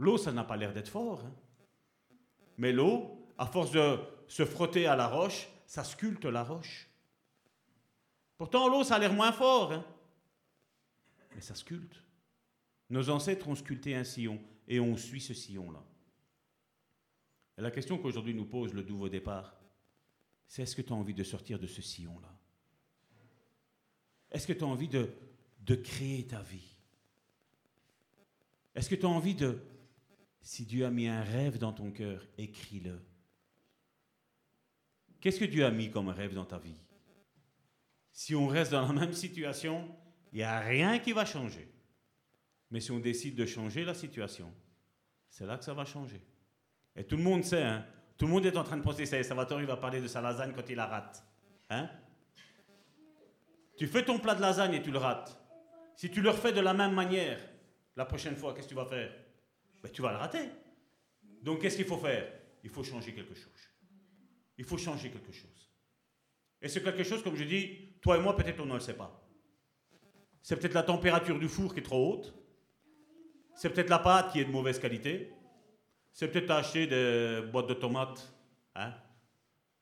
L'eau, ça n'a pas l'air d'être fort. Hein. Mais l'eau, à force de se frotter à la roche, ça sculpte la roche. Pourtant, l'eau, ça a l'air moins fort, hein. mais ça sculpte. Nos ancêtres ont sculpté un sillon et on suit ce sillon-là. Et la question qu'aujourd'hui nous pose le nouveau départ, c'est est-ce que tu as envie de sortir de ce sillon-là? Est-ce que tu as envie de, de créer ta vie? Est-ce que tu as envie de... Si Dieu a mis un rêve dans ton cœur, écris-le. Qu'est-ce que Dieu a mis comme rêve dans ta vie? Si on reste dans la même situation, il n'y a rien qui va changer. Mais si on décide de changer la situation, c'est là que ça va changer. Et tout le monde sait, hein, tout le monde est en train de penser, ça Salvatore, va parler de sa lasagne quand il la rate. Hein? Tu fais ton plat de lasagne et tu le rates. Si tu le refais de la même manière, la prochaine fois, qu'est-ce que tu vas faire? Ben, Tu vas le rater. Donc qu'est-ce qu'il faut faire? Il faut changer quelque chose. Il faut changer quelque chose. Et c'est quelque chose, comme je dis, toi et moi, peut-être on ne le sait pas. C'est peut-être la température du four qui est trop haute. C'est peut-être la pâte qui est de mauvaise qualité. C'est peut-être acheter des boîtes de tomates, hein,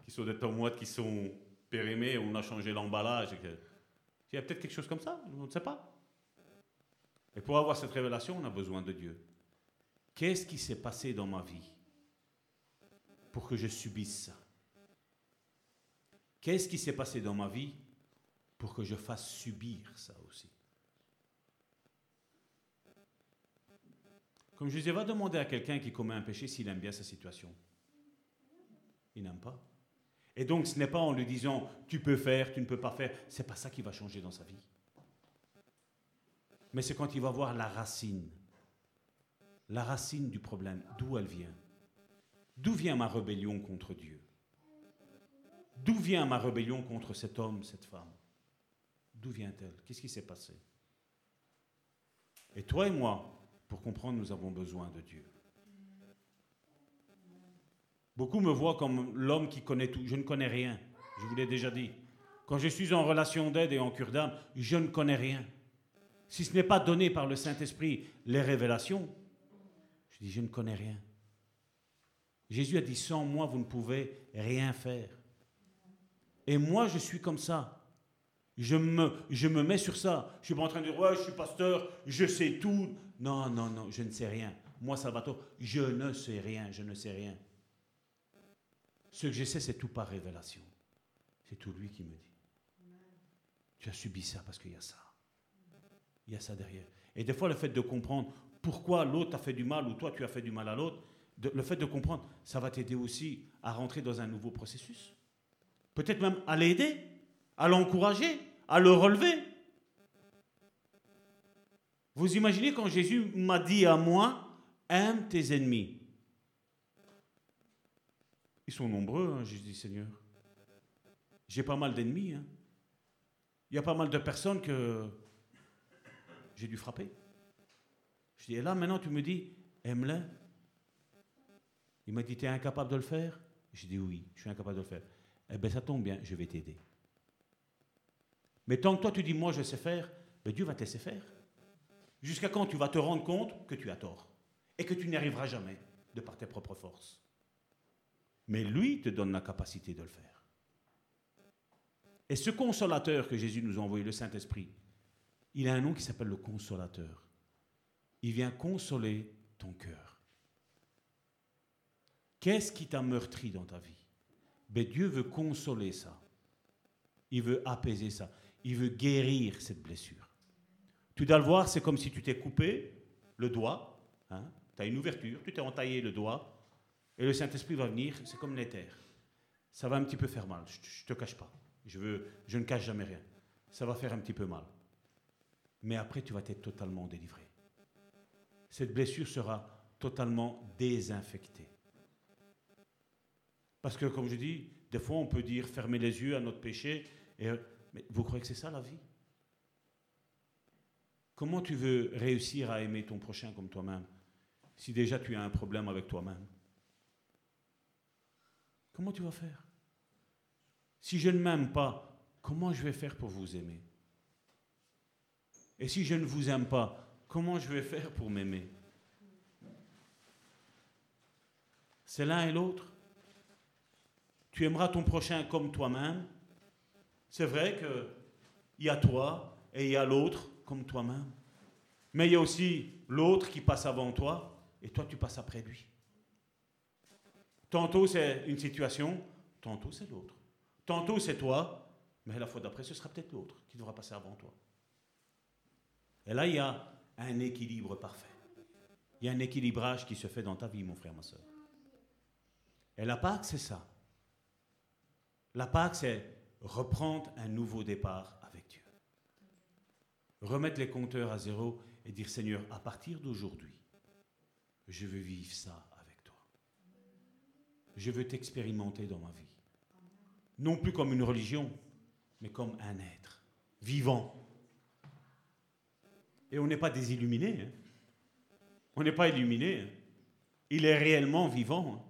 qui sont des tomates qui sont périmées, on a changé l'emballage. Il y a peut-être quelque chose comme ça, on ne sait pas. Et pour avoir cette révélation, on a besoin de Dieu. Qu'est-ce qui s'est passé dans ma vie pour que je subisse ça? Qu'est-ce qui s'est passé dans ma vie pour que je fasse subir ça aussi? Comme je disais, va demander à quelqu'un qui commet un péché s'il aime bien sa situation. Il n'aime pas. Et donc ce n'est pas en lui disant tu peux faire, tu ne peux pas faire, c'est pas ça qui va changer dans sa vie. Mais c'est quand il va voir la racine. La racine du problème, d'où elle vient? D'où vient ma rébellion contre Dieu? D'où vient ma rébellion contre cet homme, cette femme? D'où vient-elle? Qu'est-ce qui s'est passé? Et toi et moi, pour comprendre, nous avons besoin de Dieu. Beaucoup me voient comme l'homme qui connaît tout. Je ne connais rien. Je vous l'ai déjà dit. Quand je suis en relation d'aide et en cure d'âme, je ne connais rien. Si ce n'est pas donné par le Saint-Esprit les révélations, je dis, je ne connais rien. Jésus a dit, sans moi, vous ne pouvez rien faire. Et moi, je suis comme ça. Je me, mets sur ça. Je ne suis pas en train de dire, ouais, je suis pasteur, je sais tout. Non, non, non, je ne sais rien. Moi, Salvatore, je ne sais rien, je ne sais rien. Ce que je sais, c'est tout par révélation. C'est tout lui qui me dit. Tu as subi ça parce qu'il y a ça. Il y a ça derrière. Et des fois, le fait de comprendre pourquoi l'autre a fait du mal ou toi tu as fait du mal à l'autre, le fait de comprendre, ça va t'aider aussi à rentrer dans un nouveau processus peut-être même à l'aider, à l'encourager, à le relever. Vous imaginez quand Jésus m'a dit à moi, aime tes ennemis. Ils sont nombreux, hein, je Seigneur. J'ai pas mal d'ennemis. Hein. Il y a pas mal de personnes que j'ai dû frapper. Je dis, et là maintenant tu me dis, Aime-le. Il m'a dit, tu es incapable de le faire? J'ai dit, oui, je suis incapable de le faire. Eh bien, ça tombe bien, je vais t'aider. Mais tant que toi, tu dis, moi, je sais faire, ben, Dieu va te laisser faire. Jusqu'à quand tu vas te rendre compte que tu as tort et que tu n'y arriveras jamais de par tes propres forces? Mais lui te donne la capacité de le faire. Et ce consolateur que Jésus nous a envoyé, le Saint-Esprit, il a un nom qui s'appelle le consolateur. Il vient consoler ton cœur. Qu'est-ce qui t'a meurtri dans ta vie? Ben, Dieu veut consoler ça. Il veut apaiser ça. Il veut guérir cette blessure. Tu dois le voir, c'est comme si tu t'es coupé le doigt. Hein, tu as une ouverture, tu t'es entaillé le doigt. Et le Saint-Esprit va venir, c'est comme l'éther. Ça va un petit peu faire mal, je ne te cache pas. Je, veux, je ne cache jamais rien. Ça va faire un petit peu mal. Mais après, tu vas être totalement délivré. Cette blessure sera totalement désinfectée. Parce que, comme je dis, des fois, on peut dire fermer les yeux à notre péché. Et, mais vous croyez que c'est ça la vie? Comment tu veux réussir à aimer ton prochain comme toi-même si déjà tu as un problème avec toi-même? Comment tu vas faire? Si je ne m'aime pas, comment je vais faire pour vous aimer? Et si je ne vous aime pas, comment je vais faire pour m'aimer? C'est l'un et l'autre. Tu aimeras ton prochain comme toi-même. C'est vrai qu'il y a toi et il y a l'autre comme toi-même. Mais il y a aussi l'autre qui passe avant toi et toi tu passes après lui. Tantôt c'est une situation, tantôt c'est l'autre. Tantôt c'est toi, mais la fois d'après ce sera peut-être l'autre qui devra passer avant toi. Et là il y a un équilibre parfait. Il y a un équilibrage qui se fait dans ta vie, mon frère, ma soeur. Et la Pâque, c'est ça. La Pâque, c'est reprendre un nouveau départ avec Dieu. Remettre les compteurs à zéro et dire Seigneur, à partir d'aujourd'hui, je veux vivre ça je veux t'expérimenter dans ma vie. Non plus comme une religion, mais comme un être vivant. Et on n'est pas des illuminés. Hein. On n'est pas illuminés. Hein. Il est réellement vivant. Hein.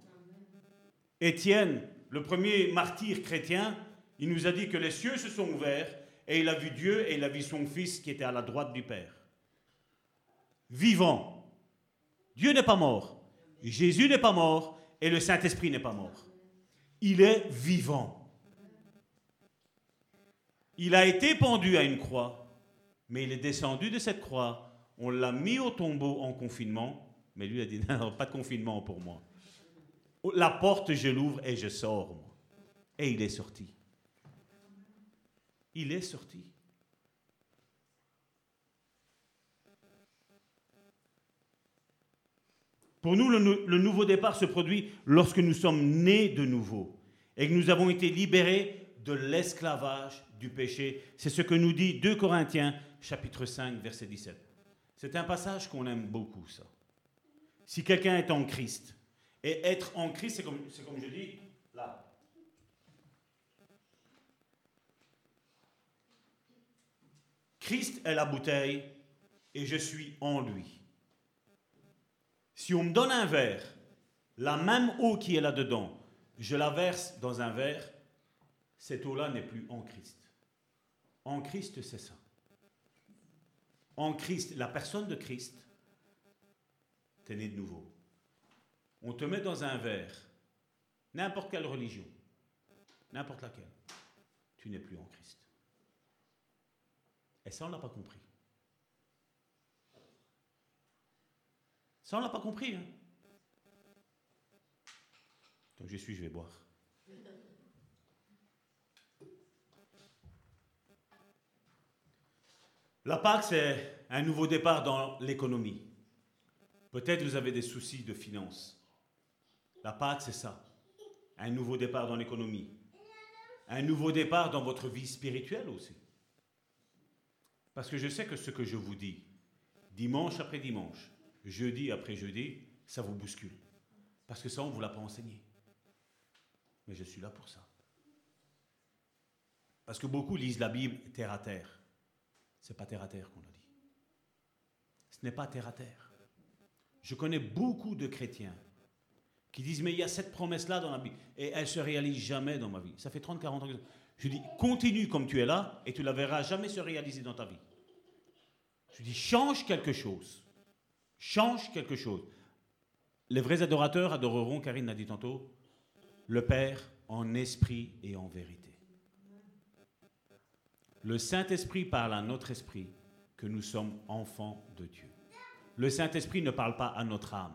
Étienne, le premier martyr chrétien, il nous a dit que les cieux se sont ouverts et il a vu Dieu et il a vu son Fils qui était à la droite du Père. Vivant. Dieu n'est pas mort. Jésus n'est pas mort et le Saint-Esprit n'est pas mort. Il est vivant. Il a été pendu à une croix, mais il est descendu de cette croix. On l'a mis au tombeau en confinement, mais lui a dit non, pas de confinement pour moi. La porte, je l'ouvre et je sors. Et il est sorti. Il est sorti. Pour nous, le, nouveau départ se produit lorsque nous sommes nés de nouveau et que nous avons été libérés de l'esclavage du péché. C'est ce que nous dit 2 Corinthiens chapitre 5 verset 17. C'est un passage qu'on aime beaucoup, ça. Si quelqu'un est en Christ, et être en Christ, c'est comme, comme je dis, là. Christ est la bouteille et je suis en lui. Si on me donne un verre, la même eau qui est là-dedans, je la verse dans un verre, cette eau-là n'est plus en Christ. En Christ, c'est ça. En Christ, la personne de Christ, tu es né de nouveau. On te met dans un verre, n'importe quelle religion, n'importe laquelle, tu n'es plus en Christ. Et ça, on n'a pas compris. Ça, on l'a pas compris. Hein. Donc je suis, je vais boire. La Pâque, c'est un nouveau départ dans l'économie. Peut-être vous avez des soucis de finances. La Pâque, c'est ça. Un nouveau départ dans l'économie. Un nouveau départ dans votre vie spirituelle aussi. Parce que je sais que ce que je vous dis, dimanche après dimanche, jeudi après jeudi, ça vous bouscule. Parce que ça, on ne vous l'a pas enseigné. Mais je suis là pour ça. Parce que beaucoup lisent la Bible terre à terre. Ce n'est pas terre à terre qu'on a dit. Ce n'est pas terre à terre. Je connais beaucoup de chrétiens qui disent Mais il y a cette promesse-là dans la Bible, et elle se réalise jamais dans ma vie. Ça fait 30, 40 ans que je dis Continue comme tu es là, et tu la verras jamais se réaliser dans ta vie. Je dis Change quelque chose. Change quelque chose. Les vrais adorateurs adoreront, Karine l'a dit tantôt, le Père en esprit et en vérité. Le Saint-Esprit parle à notre esprit que nous sommes enfants de Dieu. Le Saint-Esprit ne parle pas à notre âme.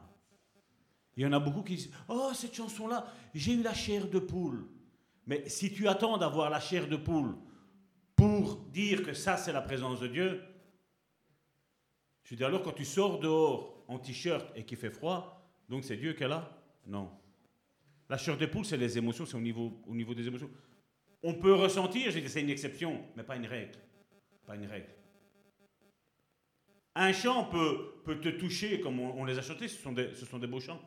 Il y en a beaucoup qui disent Oh, cette chanson-là, j'ai eu la chair de poule. Mais si tu attends d'avoir la chair de poule pour dire que ça, c'est la présence de Dieu, je dis alors, quand tu sors dehors en t-shirt et qu'il fait froid, donc c'est Dieu qui est là? Non. La chair de poule, c'est les émotions, c'est au niveau, au niveau des émotions. On peut ressentir, j'ai dit, c'est une exception, mais pas une règle. Pas une règle. Un chant peut, te toucher, comme on, les a chantés, ce sont des beaux chants.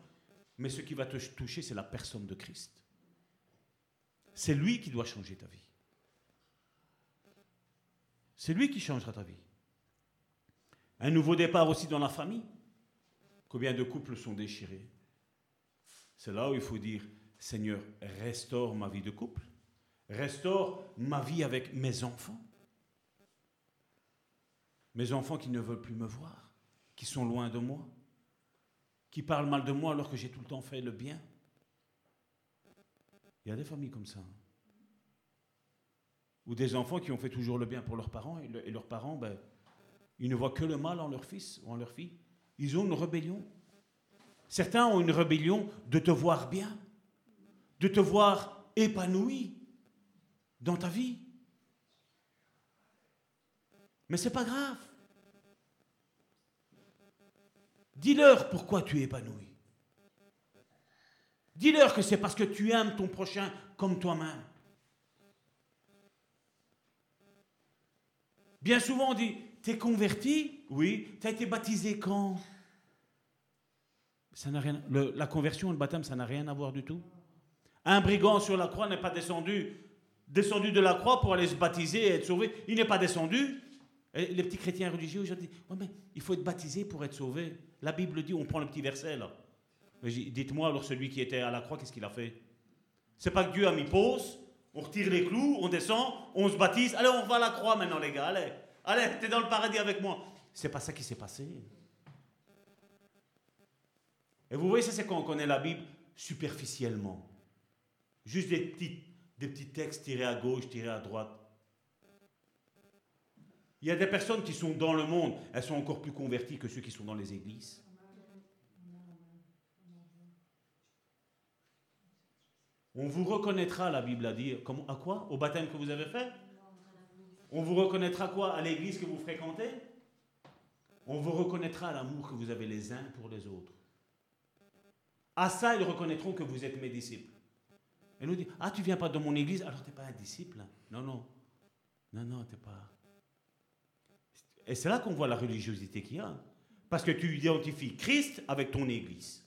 Mais ce qui va te toucher, c'est la personne de Christ. C'est lui qui doit changer ta vie. C'est lui qui changera ta vie. Un nouveau départ aussi dans la famille. Combien de couples sont déchirés? C'est là où il faut dire, Seigneur, restaure ma vie de couple, restaure ma vie avec mes enfants. Mes enfants qui ne veulent plus me voir, qui sont loin de moi, qui parlent mal de moi alors que j'ai tout le temps fait le bien. Il y a des familles comme ça. Ou des enfants qui ont fait toujours le bien pour leurs parents et, leurs parents, ben, ils ne voient que le mal en leur fils ou en leur fille. Ils ont une rébellion. Certains ont une rébellion de te voir bien, de te voir épanoui dans ta vie. Mais c'est pas grave. Dis-leur pourquoi tu es épanoui. Dis-leur que c'est parce que tu aimes ton prochain comme toi-même. Bien souvent on dit, t'es converti? Oui. T'as été baptisé quand? La conversion et le baptême, ça n'a rien à voir du tout. Un brigand sur la croix n'est pas descendu, descendu de la croix pour aller se baptiser et être sauvé. Il n'est pas descendu. les petits chrétiens religieux aujourd'hui disent mais il faut être baptisé pour être sauvé. La Bible dit, on prend le petit verset là. Dites-moi alors celui qui était à la croix, qu'est-ce qu'il a fait? C'est pas que Dieu a mis pause, on retire les clous, on descend, on se baptise. Allez, on va à la croix maintenant, les gars. Allez, allez, t'es dans le paradis avec moi. C'est pas ça qui s'est passé. Et vous voyez, ça c'est quand on connaît la Bible superficiellement. Juste des petits, des petits textes tirés à gauche, tirés à droite. Il y a des personnes qui sont dans le monde, elles sont encore plus converties que ceux qui sont dans les églises. On vous reconnaîtra, la Bible a dit, à quoi? Au baptême que vous avez fait? On vous reconnaîtra quoi? À l'église que vous fréquentez? On vous reconnaîtra l'amour que vous avez les uns pour les autres. À ça, ils reconnaîtront que vous êtes mes disciples. Et nous dit, ah, tu viens pas de mon église, alors tu n'es pas un disciple? Non, non. Non, non, tu n'es pas. Et c'est là qu'on voit la religiosité qu'il y a. Parce que tu identifies Christ avec ton église.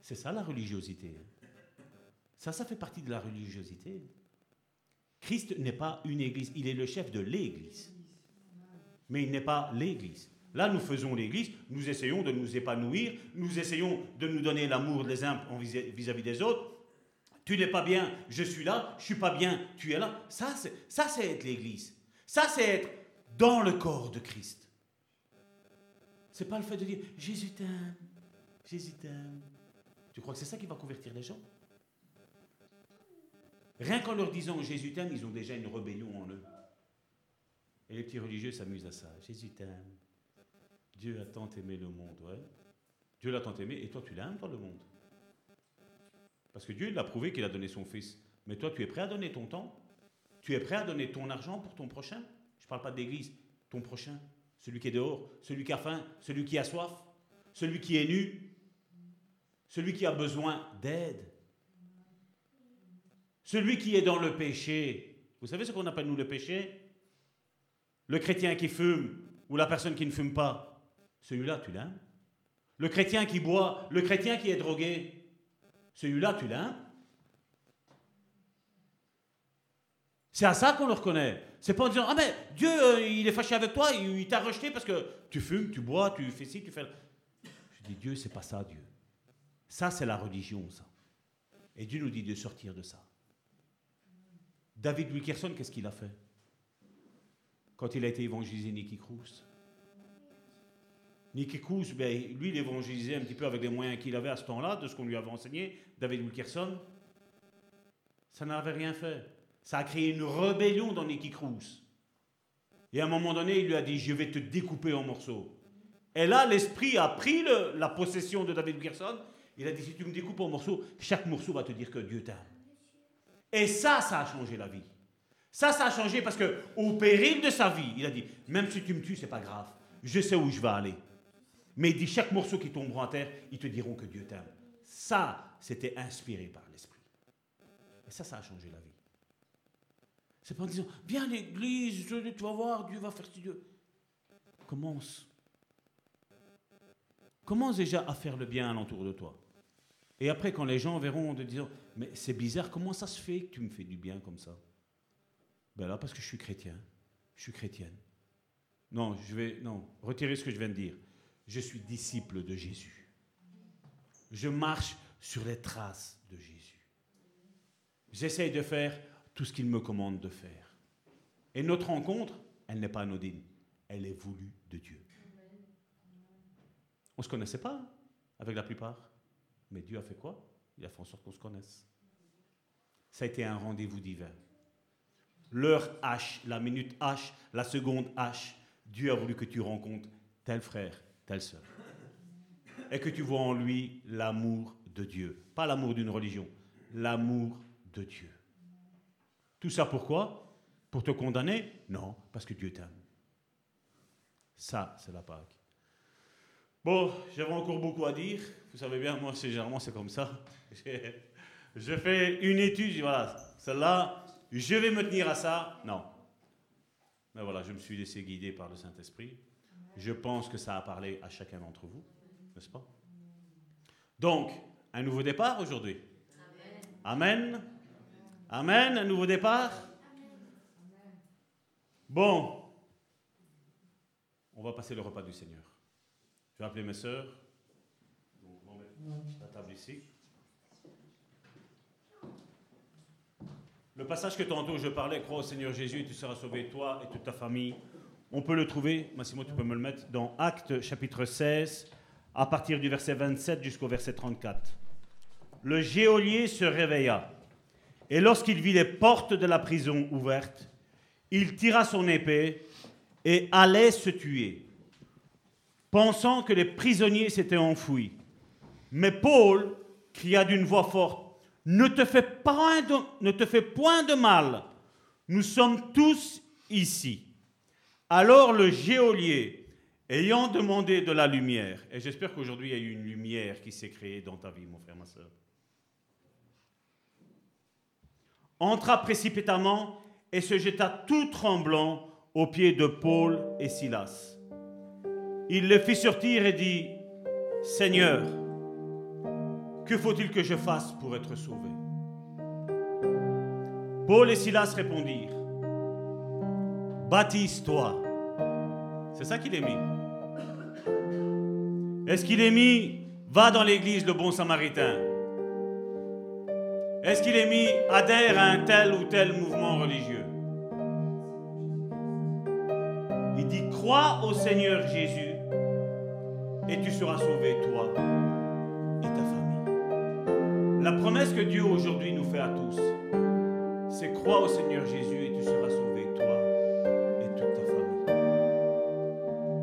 C'est ça la religiosité. Ça, ça fait partie de la religiosité. Christ n'est pas une église, il est le chef de l'église. Mais il n'est pas l'église. Là, nous faisons l'Église, nous essayons de nous épanouir, nous essayons de nous donner l'amour des uns vis-à-vis des autres. Tu n'es pas bien, je suis là, je suis pas bien, tu es là. Ça, c'est, être l'Église. Ça, c'est être dans le corps de Christ. C'est pas le fait de dire Jésus t'aime, Jésus t'aime. Tu crois que c'est ça qui va convertir les gens? Rien qu'en leur disant Jésus t'aime, ils ont déjà une rébellion en eux. Et les petits religieux s'amusent à ça. Jésus t'aime. Dieu a tant aimé le monde, ouais. Dieu l'a tant aimé, et toi tu l'aimes, dans le monde. Parce que Dieu l'a prouvé qu'il a donné son Fils. Mais toi, tu es prêt à donner ton temps? Tu es prêt à donner ton argent pour ton prochain? Je ne parle pas d'église, ton prochain. Celui qui est dehors, celui qui a faim, celui qui a soif, celui qui est nu, celui qui a besoin d'aide, celui qui est dans le péché. Vous savez ce qu'on appelle nous le péché? Le chrétien qui fume ou la personne qui ne fume pas. Celui-là, tu l'aimes. Le chrétien qui boit, le chrétien qui est drogué, celui-là, tu l'aimes. C'est à ça qu'on le reconnaît. C'est pas en disant Ah, mais Dieu, euh, il est fâché avec toi, il, t'a rejeté parce que tu fumes, tu bois, tu fais ci, tu fais. Je dis Dieu, c'est pas ça, Dieu. Ça, c'est la religion, ça. Et Dieu nous dit de sortir de ça. David Wilkerson, qu'est-ce qu'il a fait? Quand il a été évangélisé Nicky Cruz Cruz, ben, lui, il évangélisait un petit peu avec les moyens qu'il avait à ce temps-là, de ce qu'on lui avait enseigné. David Wilkerson, ça n'avait rien fait. Ça a créé une rébellion dans Cruz. Et à un moment donné, il lui a dit, je vais te découper en morceaux. Et là, l'esprit a pris la possession de David Wilkerson. Il a dit, si tu me découpes en morceaux, chaque morceau va te dire que Dieu t'aime. Et ça, ça a changé la vie. Ça, ça a changé parce que au péril de sa vie, il a dit, même si tu me tues, c'est pas grave. Je sais où je vais aller. Mais dit, chaque morceau qui tombera en terre, ils te diront que Dieu t'aime. Ça, c'était inspiré par l'Esprit. Et ça, ça a changé la vie. C'est pas en disant, viens à l'église, tu vas voir, Dieu va faire ce Dieu. Commence. Commence déjà à faire le bien alentour de toi. Et après, quand les gens verront, de dire, mais c'est bizarre, comment ça se fait que tu me fais du bien comme ça? Ben là, parce que je suis chrétien. Je suis chrétienne. Non, je vais, non, retirez ce que je viens de dire. Je suis disciple de Jésus. Je marche sur les traces de Jésus. J'essaye de faire tout ce qu'il me commande de faire. Et notre rencontre, elle n'est pas anodine. Elle est voulue de Dieu. On ne se connaissait pas hein, avec la plupart. Mais Dieu a fait quoi? Il a fait en sorte qu'on se connaisse. Ça a été un rendez-vous divin. L'heure H, la minute H, la seconde H, Dieu a voulu que tu rencontres tel frère, telle sœur. Et que tu vois en lui l'amour de Dieu. Pas l'amour d'une religion, l'amour de Dieu. Tout ça pourquoi? Pour te condamner? Non, parce que Dieu t'aime. Ça, c'est la Pâque. Bon, j'avais encore beaucoup à dire. Vous savez bien, moi, c'est généralement, c'est comme ça. Je fais une étude, voilà, celle-là, je vais me tenir à ça. Non. Mais voilà, je me suis laissé guider par le Saint-Esprit. Je pense que ça a parlé à chacun d'entre vous, n'est-ce pas? Donc, un nouveau départ aujourd'hui? Amen. Amen, un nouveau départ? Bon, on va passer le repas du Seigneur. Je vais appeler mes sœurs. Donc, on va mettre la table ici. Le passage que tantôt je parlais, crois au Seigneur Jésus tu seras sauvé, toi et toute ta famille. On peut le trouver, Massimo, tu peux me le mettre, dans Actes chapitre 16, à partir du verset 27 jusqu'au verset 34. Le geôlier se réveilla, et lorsqu'il vit les portes de la prison ouvertes, il tira son épée et allait se tuer, pensant que les prisonniers s'étaient enfouis. Mais Paul cria d'une voix forte, ne te fais ne te fais point de mal, nous sommes tous ici. Alors le geôlier, ayant demandé de la lumière, et j'espère qu'aujourd'hui il y a eu une lumière qui s'est créée dans ta vie, mon frère, ma soeur, entra précipitamment et se jeta tout tremblant aux pieds de Paul et Silas. Il les fit sortir et dit, Seigneur, que faut-il que je fasse pour être sauvé? Paul et Silas répondirent, Baptise-toi. C'est ça qu'il est mis. Est-ce qu'il est mis, va dans l'église le bon samaritain? Est-ce qu'il est mis, adhère à un tel ou tel mouvement religieux? Il dit, crois au Seigneur Jésus et tu seras sauvé, toi et ta famille. La promesse que Dieu aujourd'hui nous fait à tous, c'est crois au Seigneur Jésus et tu seras sauvé,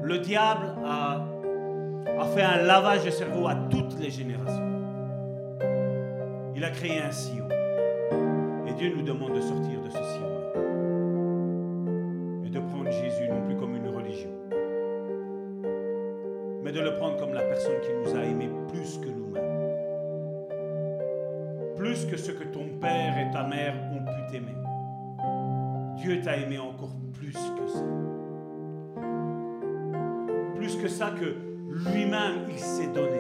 Le diable a, fait un lavage de cerveau à toutes les générations. Il a créé un sillon. Et Dieu nous demande de sortir de ce sillon-là. Et de prendre Jésus non plus comme une religion, mais de le prendre comme la personne qui nous a aimés plus que nous-mêmes. Plus que ce que ton père et ta mère ont pu t'aimer. Dieu t'a aimé encore ça que lui-même, il s'est donné.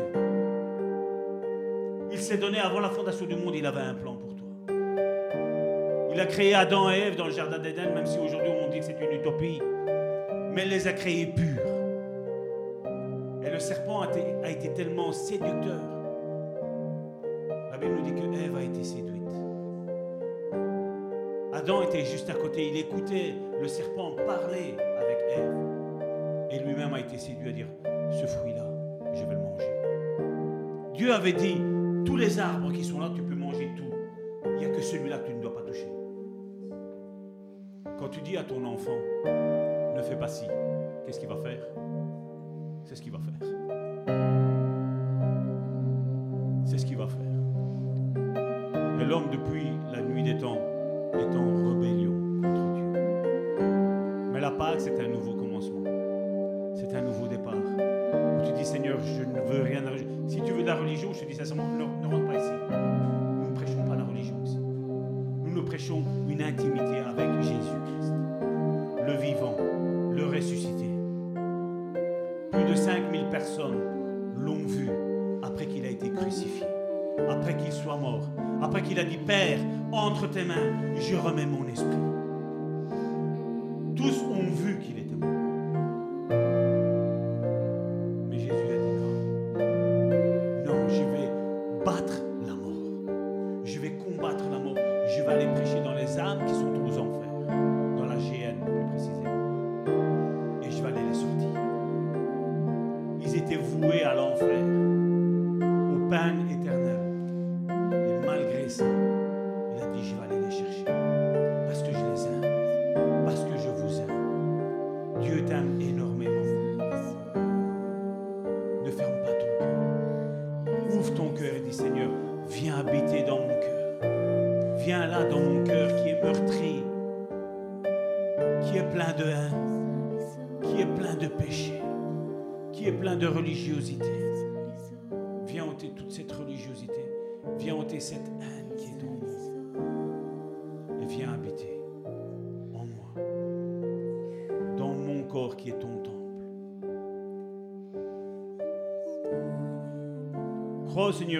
Il s'est donné avant la fondation du monde, il avait un plan pour toi. Il a créé Adam et Ève dans le jardin d'Éden, même si aujourd'hui on dit que c'est une utopie. Mais il les a créés purs. Et le serpent a été, a été tellement séducteur. La Bible nous dit que Ève a été séduite. Adam était juste à côté, il écoutait le serpent parler avec Ève. Et lui-même a été séduit à dire, ce fruit-là, je vais le manger. Dieu avait dit, tous les arbres qui sont là, tu peux manger tout. Il n'y a que celui-là que tu ne dois pas toucher. Quand tu dis à ton enfant, ne fais pas ci, qu'est-ce qu'il va faire? C'est ce qu'il va faire. C'est ce qu'il va faire. Et l'homme, depuis la nuit des temps, est en rébellion contre Dieu. Mais la Pâque, c'est un nouveau je dis sincèrement, ne rentre pas ici. Nous ne prêchons pas la religion ici. Nous nous prêchons une intimité avec Jésus-Christ, le vivant, le ressuscité. Plus de 5000 personnes l'ont vu après qu'il a été crucifié, après qu'il soit mort, après qu'il a dit Père, entre tes mains, je remets mon esprit.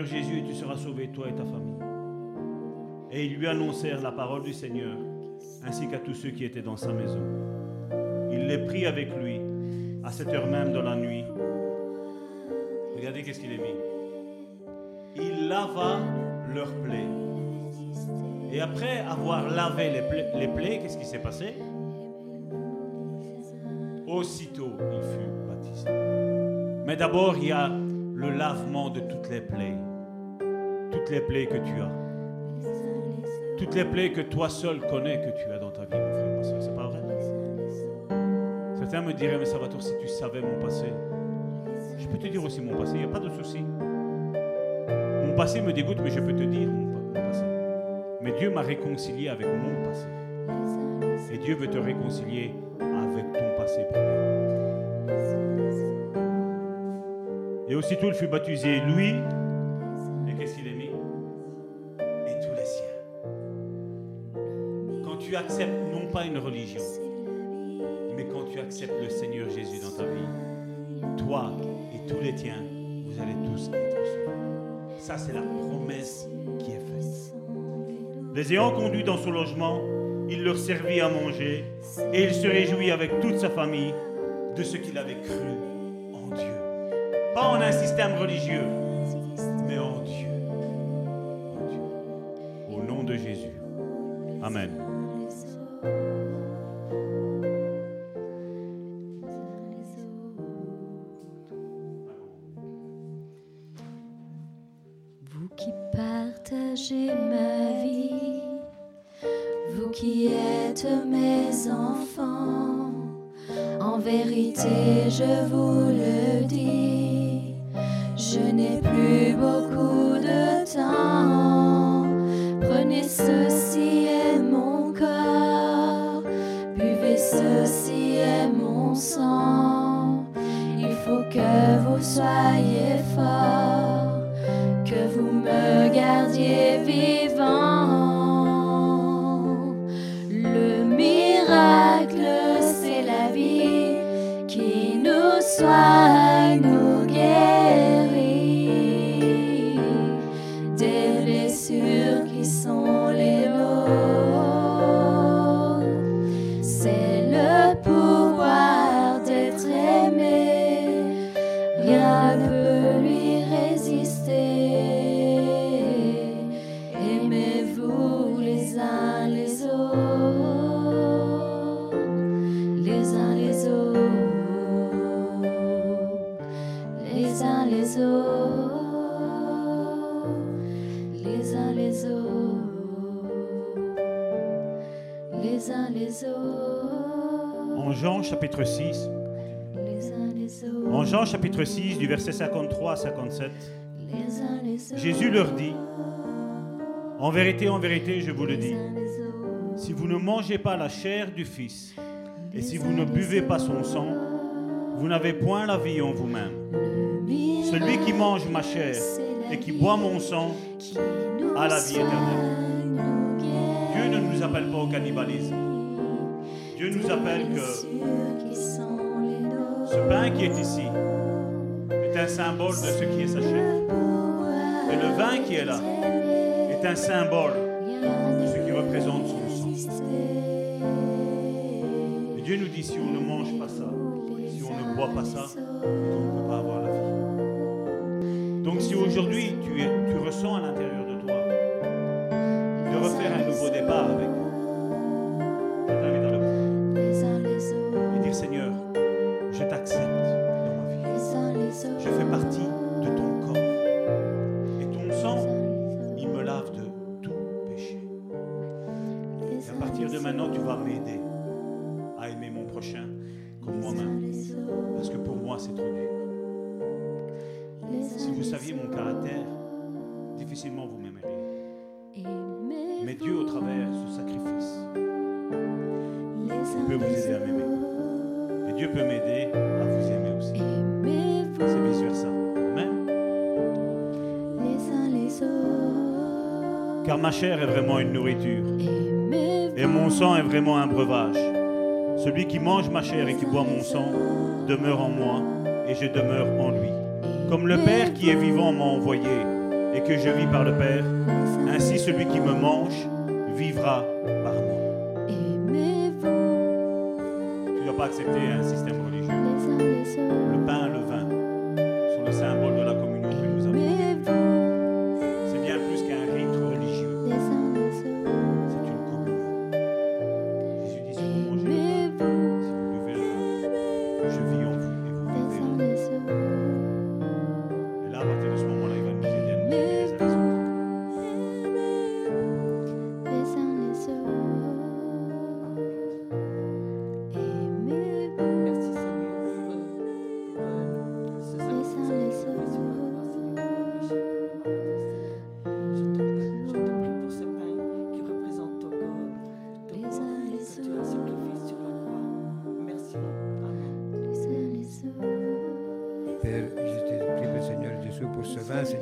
Jésus et tu seras sauvé, toi et ta famille. Et ils lui annoncèrent la parole du Seigneur, ainsi qu'à tous ceux qui étaient dans sa maison. Il les prit avec lui, à cette heure même dans la nuit. Regardez qu'est-ce qu'il a mis. Il lava leurs plaies. Et après avoir lavé les les plaies, qu'est-ce qui s'est passé? Aussitôt, il fut baptisé. Mais d'abord, il y a le lavement de toutes les plaies. Toutes les plaies que tu as. Toutes les plaies que toi seul connais que tu as dans ta vie, mon frère, ma soeur. C'est pas vrai? Certains me diraient, mais Salvatore, si tu savais mon passé. Je peux te dire aussi mon passé, il n'y a pas de souci. Mon passé me dégoûte, mais je peux te dire mon, mon passé. Mais Dieu m'a réconcilié avec mon passé. Et Dieu veut te réconcilier avec ton passé Et aussitôt il fut baptisé, lui, et qu'est-ce qu'il a mis? Et tous les siens. Quand tu acceptes non pas une religion, mais quand tu acceptes le Seigneur Jésus dans ta vie, toi et tous les tiens, vous allez tous être sauvés. Ça, c'est la promesse qui est faite. Les ayant conduits dans son logement, il leur servit à manger et il se réjouit avec toute sa famille de ce qu'il avait cru en Dieu. Pas en un système religieux, mais en Dieu. En Dieu. Au nom de Jésus. Amen. Vous qui partagez ma vie, vous qui êtes mes enfants, en vérité je vous du verset 53 à 57, les uns les autres, Jésus leur dit, En vérité, en vérité, je vous le dis, si vous ne mangez pas la chair du Fils, et si vous ne buvez pas son sang, vous n'avez point la vie en vous-même. Celui qui mange ma chair et qui boit mon sang a la vie éternelle. Dieu ne nous appelle pas au cannibalisme. Dieu nous appelle que ce pain qui est ici un symbole de ce qui est sa chair. Et le vin qui est là est un symbole de ce qui représente son sang. Et Dieu nous dit si on ne mange pas ça, si on ne boit pas ça, on ne peut pas avoir la vie. Donc si aujourd'hui tu, tu ressens à l'intérieur chair est vraiment une nourriture. Et mon sang est vraiment un breuvage. Celui qui mange ma chair et qui boit mon sang demeure en moi et je demeure en lui. Comme le Père qui est vivant m'a envoyé et que je vis par le Père, ainsi celui qui me mange vivra par moi. Tu ne dois pas accepter un système religieux.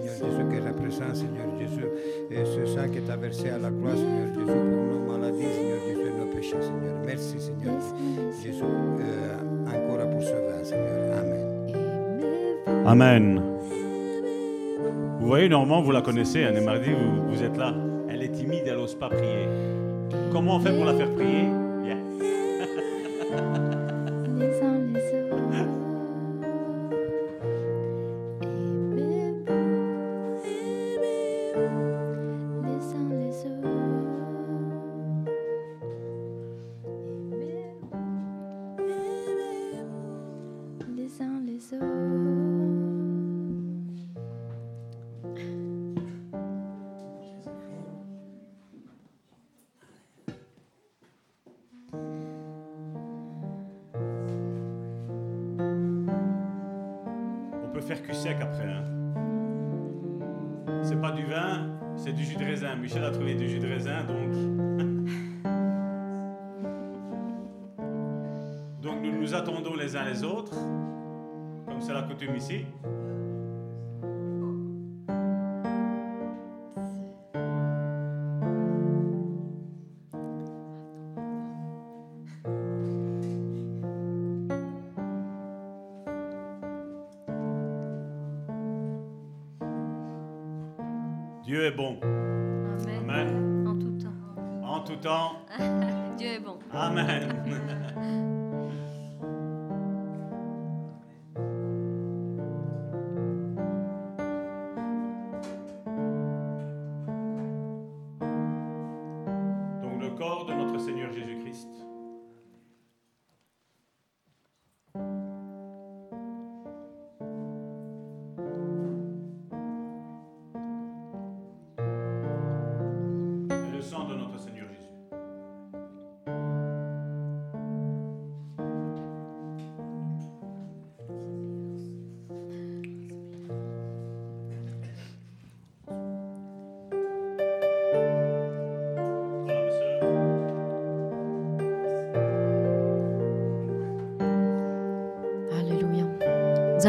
Seigneur Jésus, qui représente, Seigneur Jésus, et ce sang qui est versé à la croix, Seigneur Jésus, pour nos maladies, Seigneur Jésus, nos péchés, Seigneur. Merci, Seigneur Jésus, encore pour ce vin, Seigneur. Amen. Amen. Vous voyez, normalement, vous la connaissez, Anne Mardi, vous, vous êtes là. Elle est timide, elle n'ose pas prier. Comment on fait pour la faire prier?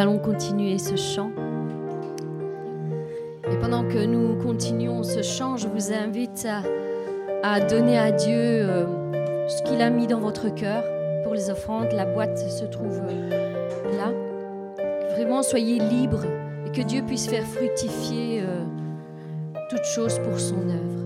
allons continuer ce chant. Et pendant que nous continuons ce chant, je vous invite à, donner à Dieu euh, ce qu'il a mis dans votre cœur pour les offrandes. La boîte se trouve euh, là. Vraiment, soyez libres et que Dieu puisse faire fructifier euh, toute chose pour son œuvre.